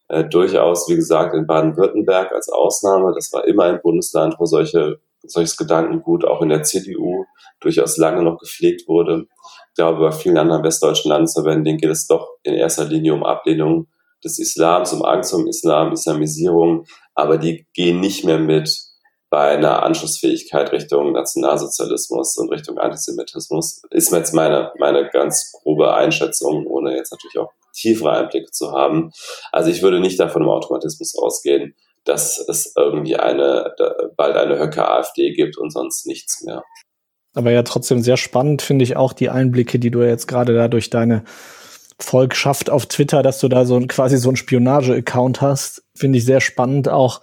Äh, durchaus, wie gesagt, in Baden-Württemberg als Ausnahme. Das war immer ein Bundesland, wo solche, solches Gedankengut auch in der CDU durchaus lange noch gepflegt wurde. Ich glaube, bei vielen anderen westdeutschen Landesverbänden denen geht es doch in erster Linie um Ablehnung des Islams, um Angst um Islam, Islamisierung, aber die gehen nicht mehr mit bei einer Anschlussfähigkeit Richtung Nationalsozialismus und Richtung Antisemitismus ist mir jetzt meine, meine ganz grobe Einschätzung, ohne jetzt natürlich auch tiefere Einblicke zu haben. Also ich würde nicht davon im Automatismus ausgehen, dass es irgendwie eine, bald eine Höcke AfD gibt und sonst nichts mehr. Aber ja, trotzdem sehr spannend finde ich auch die Einblicke, die du jetzt gerade da durch deine Volkschaft auf Twitter, dass du da so ein, quasi so ein Spionage-Account hast, finde ich sehr spannend auch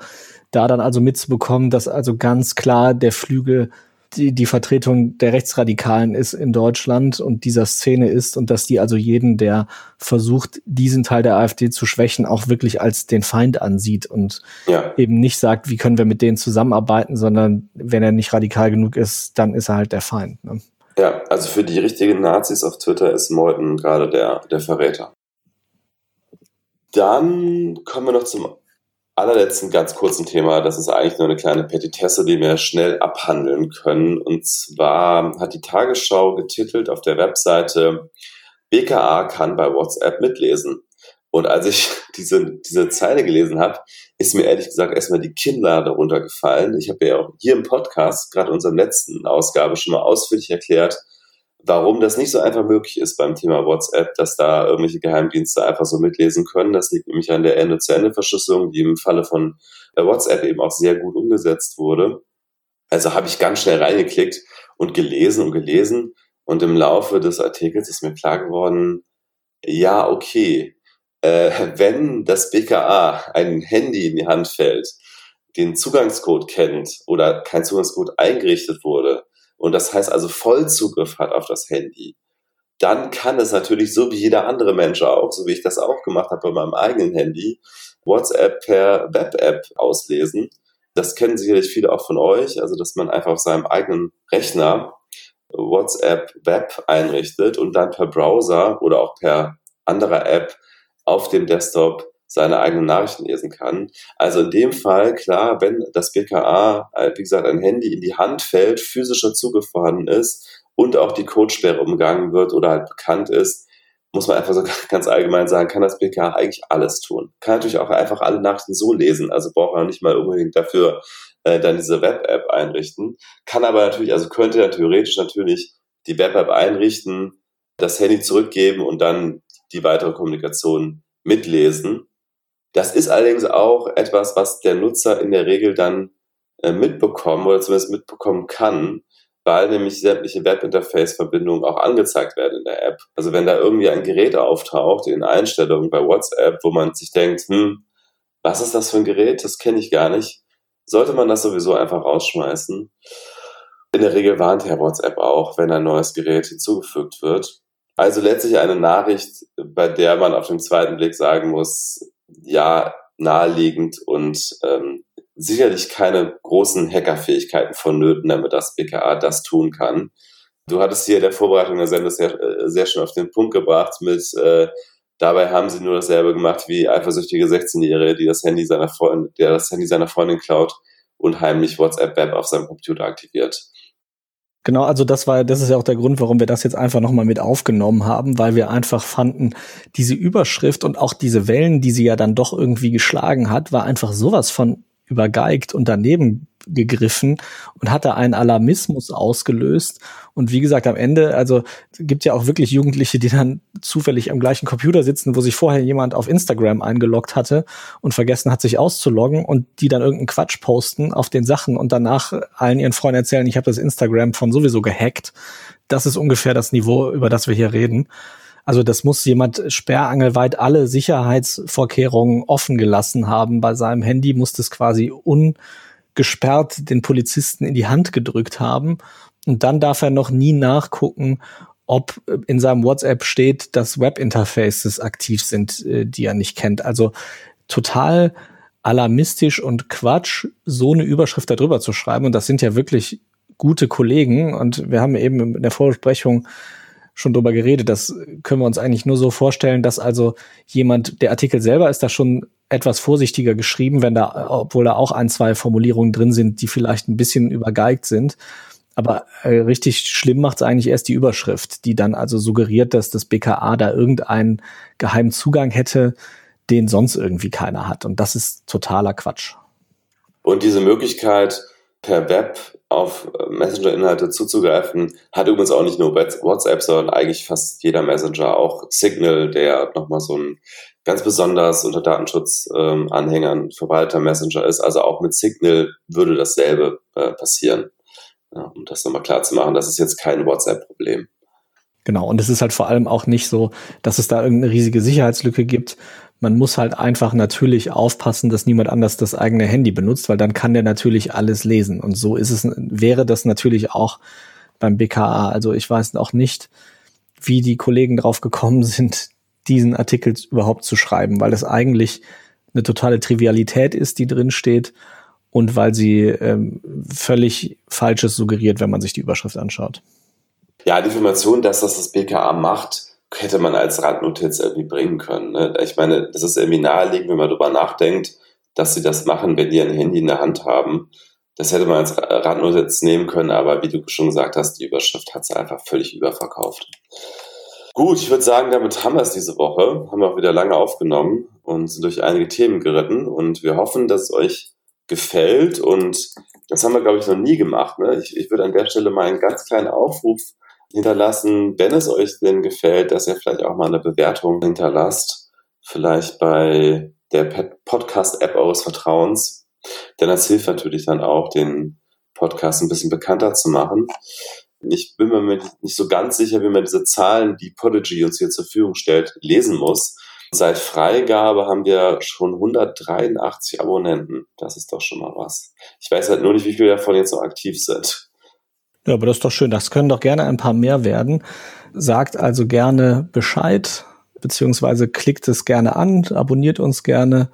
da dann also mitzubekommen, dass also ganz klar der Flügel die, die Vertretung der Rechtsradikalen ist in Deutschland und dieser Szene ist und dass die also jeden, der versucht, diesen Teil der AfD zu schwächen, auch wirklich als den Feind ansieht und ja. eben nicht sagt, wie können wir mit denen zusammenarbeiten, sondern wenn er nicht radikal genug ist, dann ist er halt der Feind. Ne? Ja, also für die richtigen Nazis auf Twitter ist Meuthen gerade der, der Verräter. Dann kommen wir noch zum allerletzten ganz kurzen Thema. Das ist eigentlich nur eine kleine Petitesse, die wir schnell abhandeln können. Und zwar hat die Tagesschau getitelt auf der Webseite, BKA kann bei WhatsApp mitlesen. Und als ich diese, diese Zeile gelesen habe, ist mir ehrlich gesagt erstmal die Kinnlade runtergefallen. Ich habe ja auch hier im Podcast, gerade in unserer letzten Ausgabe, schon mal ausführlich erklärt, warum das nicht so einfach möglich ist beim Thema WhatsApp, dass da irgendwelche Geheimdienste einfach so mitlesen können. Das liegt nämlich an der Ende-zu-Ende-Verschlüsselung, die im Falle von äh, WhatsApp eben auch sehr gut umgesetzt wurde. Also habe ich ganz schnell reingeklickt und gelesen und gelesen. Und im Laufe des Artikels ist mir klar geworden, ja, okay, äh, wenn das BKA ein Handy in die Hand fällt, den Zugangscode kennt oder kein Zugangscode eingerichtet wurde, und das heißt also Vollzugriff hat auf das Handy, dann kann es natürlich so wie jeder andere Mensch auch, so wie ich das auch gemacht habe bei meinem eigenen Handy, WhatsApp per Web-App auslesen. Das kennen sicherlich viele auch von euch, also dass man einfach auf seinem eigenen Rechner WhatsApp Web einrichtet und dann per Browser oder auch per anderer App auf dem Desktop seine eigenen Nachrichten lesen kann. Also in dem Fall, klar, wenn das BKA, äh, wie gesagt, ein Handy in die Hand fällt, physischer Zugriff vorhanden ist und auch die Codesperre umgangen wird oder halt bekannt ist, muss man einfach so ganz allgemein sagen, kann das BKA eigentlich alles tun. Kann natürlich auch einfach alle Nachrichten so lesen, also braucht man nicht mal unbedingt dafür äh, dann diese Web-App einrichten. Kann aber natürlich, also könnte ja theoretisch natürlich die Web-App einrichten, das Handy zurückgeben und dann die weitere Kommunikation mitlesen. Das ist allerdings auch etwas, was der Nutzer in der Regel dann äh, mitbekommen oder zumindest mitbekommen kann, weil nämlich sämtliche Webinterface-Verbindungen auch angezeigt werden in der App. Also wenn da irgendwie ein Gerät auftaucht in Einstellungen bei WhatsApp, wo man sich denkt, hm, was ist das für ein Gerät? Das kenne ich gar nicht. Sollte man das sowieso einfach rausschmeißen. In der Regel warnt Herr WhatsApp auch, wenn ein neues Gerät hinzugefügt wird. Also letztlich eine Nachricht, bei der man auf den zweiten Blick sagen muss, ja, naheliegend und ähm, sicherlich keine großen Hackerfähigkeiten vonnöten, damit das BKA das tun kann. Du hattest hier in der Vorbereitung der Sendung sehr, äh, sehr schön auf den Punkt gebracht mit, äh, dabei haben sie nur dasselbe gemacht wie eifersüchtige 16-Jährige, die das Handy seiner Freundin, der das Handy seiner Freundin klaut und heimlich WhatsApp Web auf seinem Computer aktiviert. Genau, also das war, das ist ja auch der Grund, warum wir das jetzt einfach nochmal mit aufgenommen haben, weil wir einfach fanden, diese Überschrift und auch diese Wellen, die sie ja dann doch irgendwie geschlagen hat, war einfach sowas von übergeigt und daneben gegriffen und hatte einen Alarmismus ausgelöst. Und wie gesagt, am Ende, also gibt ja auch wirklich Jugendliche, die dann zufällig am gleichen Computer sitzen, wo sich vorher jemand auf Instagram eingeloggt hatte und vergessen hat, sich auszuloggen und die dann irgendeinen Quatsch posten auf den Sachen und danach allen ihren Freunden erzählen, ich habe das Instagram von sowieso gehackt. Das ist ungefähr das Niveau, über das wir hier reden. Also das muss jemand sperrangelweit alle Sicherheitsvorkehrungen offen gelassen haben. Bei seinem Handy muss das quasi ungesperrt den Polizisten in die Hand gedrückt haben. Und dann darf er noch nie nachgucken, ob in seinem WhatsApp steht, dass Webinterfaces aktiv sind, äh, die er nicht kennt. Also total alarmistisch und Quatsch, so eine Überschrift darüber zu schreiben. Und das sind ja wirklich gute Kollegen. Und wir haben eben in der Vorbesprechung schon drüber geredet. Das können wir uns eigentlich nur so vorstellen, dass also jemand, der Artikel selber ist da schon etwas vorsichtiger geschrieben, wenn da, obwohl da auch ein, zwei Formulierungen drin sind, die vielleicht ein bisschen übergeigt sind. Aber äh, richtig schlimm macht es eigentlich erst die Überschrift, die dann also suggeriert, dass das BKA da irgendeinen geheimen Zugang hätte, den sonst irgendwie keiner hat. Und das ist totaler Quatsch. Und diese Möglichkeit, per Web auf äh, Messenger-Inhalte zuzugreifen, hat übrigens auch nicht nur WhatsApp, sondern eigentlich fast jeder Messenger, auch Signal, der nochmal so ein ganz besonders unter Datenschutz-Anhängern ähm, verwalteter Messenger ist. Also auch mit Signal würde dasselbe äh, passieren. Ja, um das nochmal klar zu machen, das ist jetzt kein WhatsApp-Problem. Genau, und es ist halt vor allem auch nicht so, dass es da irgendeine riesige Sicherheitslücke gibt, Man muss halt einfach natürlich aufpassen, dass niemand anders das eigene Handy benutzt, weil dann kann der natürlich alles lesen. Und so ist es, wäre das natürlich auch beim BKA. Also ich weiß auch nicht, wie die Kollegen drauf gekommen sind, diesen Artikel überhaupt zu schreiben, weil das eigentlich eine totale Trivialität ist, die drin steht und weil sie ähm, völlig Falsches suggeriert, wenn man sich die Überschrift anschaut. Ja, die Information, dass das das BKA macht, hätte man als Randnotiz irgendwie bringen können. Ne? Ich meine, das ist irgendwie naheliegend, wenn man darüber nachdenkt, dass sie das machen, wenn die ein Handy in der Hand haben. Das hätte man als Randnotiz nehmen können, aber wie du schon gesagt hast, die Überschrift hat sie einfach völlig überverkauft. Gut, ich würde sagen, damit haben wir es diese Woche. Haben wir auch wieder lange aufgenommen und sind durch einige Themen geritten und wir hoffen, dass es euch gefällt und das haben wir, glaube ich, noch nie gemacht. Ne? Ich, ich würde an der Stelle mal einen ganz kleinen Aufruf hinterlassen, wenn es euch denn gefällt, dass ihr vielleicht auch mal eine Bewertung hinterlasst, vielleicht bei der Podcast-App eures Vertrauens, denn das hilft natürlich dann auch, den Podcast ein bisschen bekannter zu machen. Ich bin mir nicht so ganz sicher, wie man diese Zahlen, die Podigy uns hier zur Verfügung stellt, lesen muss. Seit Freigabe haben wir schon 183 Abonnenten. Das ist doch schon mal was. Ich weiß halt nur nicht, wie viele davon jetzt noch aktiv sind. Ja, aber das ist doch schön. Das können doch gerne ein paar mehr werden. Sagt also gerne Bescheid, beziehungsweise klickt es gerne an, abonniert uns gerne,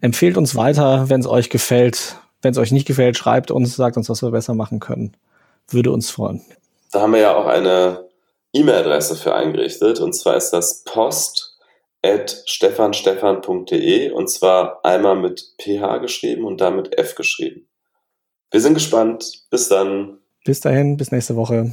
empfehlt uns weiter, wenn es euch gefällt. Wenn es euch nicht gefällt, schreibt uns, sagt uns, was wir besser machen können. Würde uns freuen. Da haben wir ja auch eine E-Mail-Adresse für eingerichtet. Und zwar ist das post at stefanstefan.de und zwar einmal mit ph geschrieben und damit f geschrieben. Wir sind gespannt. Bis dann. Bis dahin, bis nächste Woche.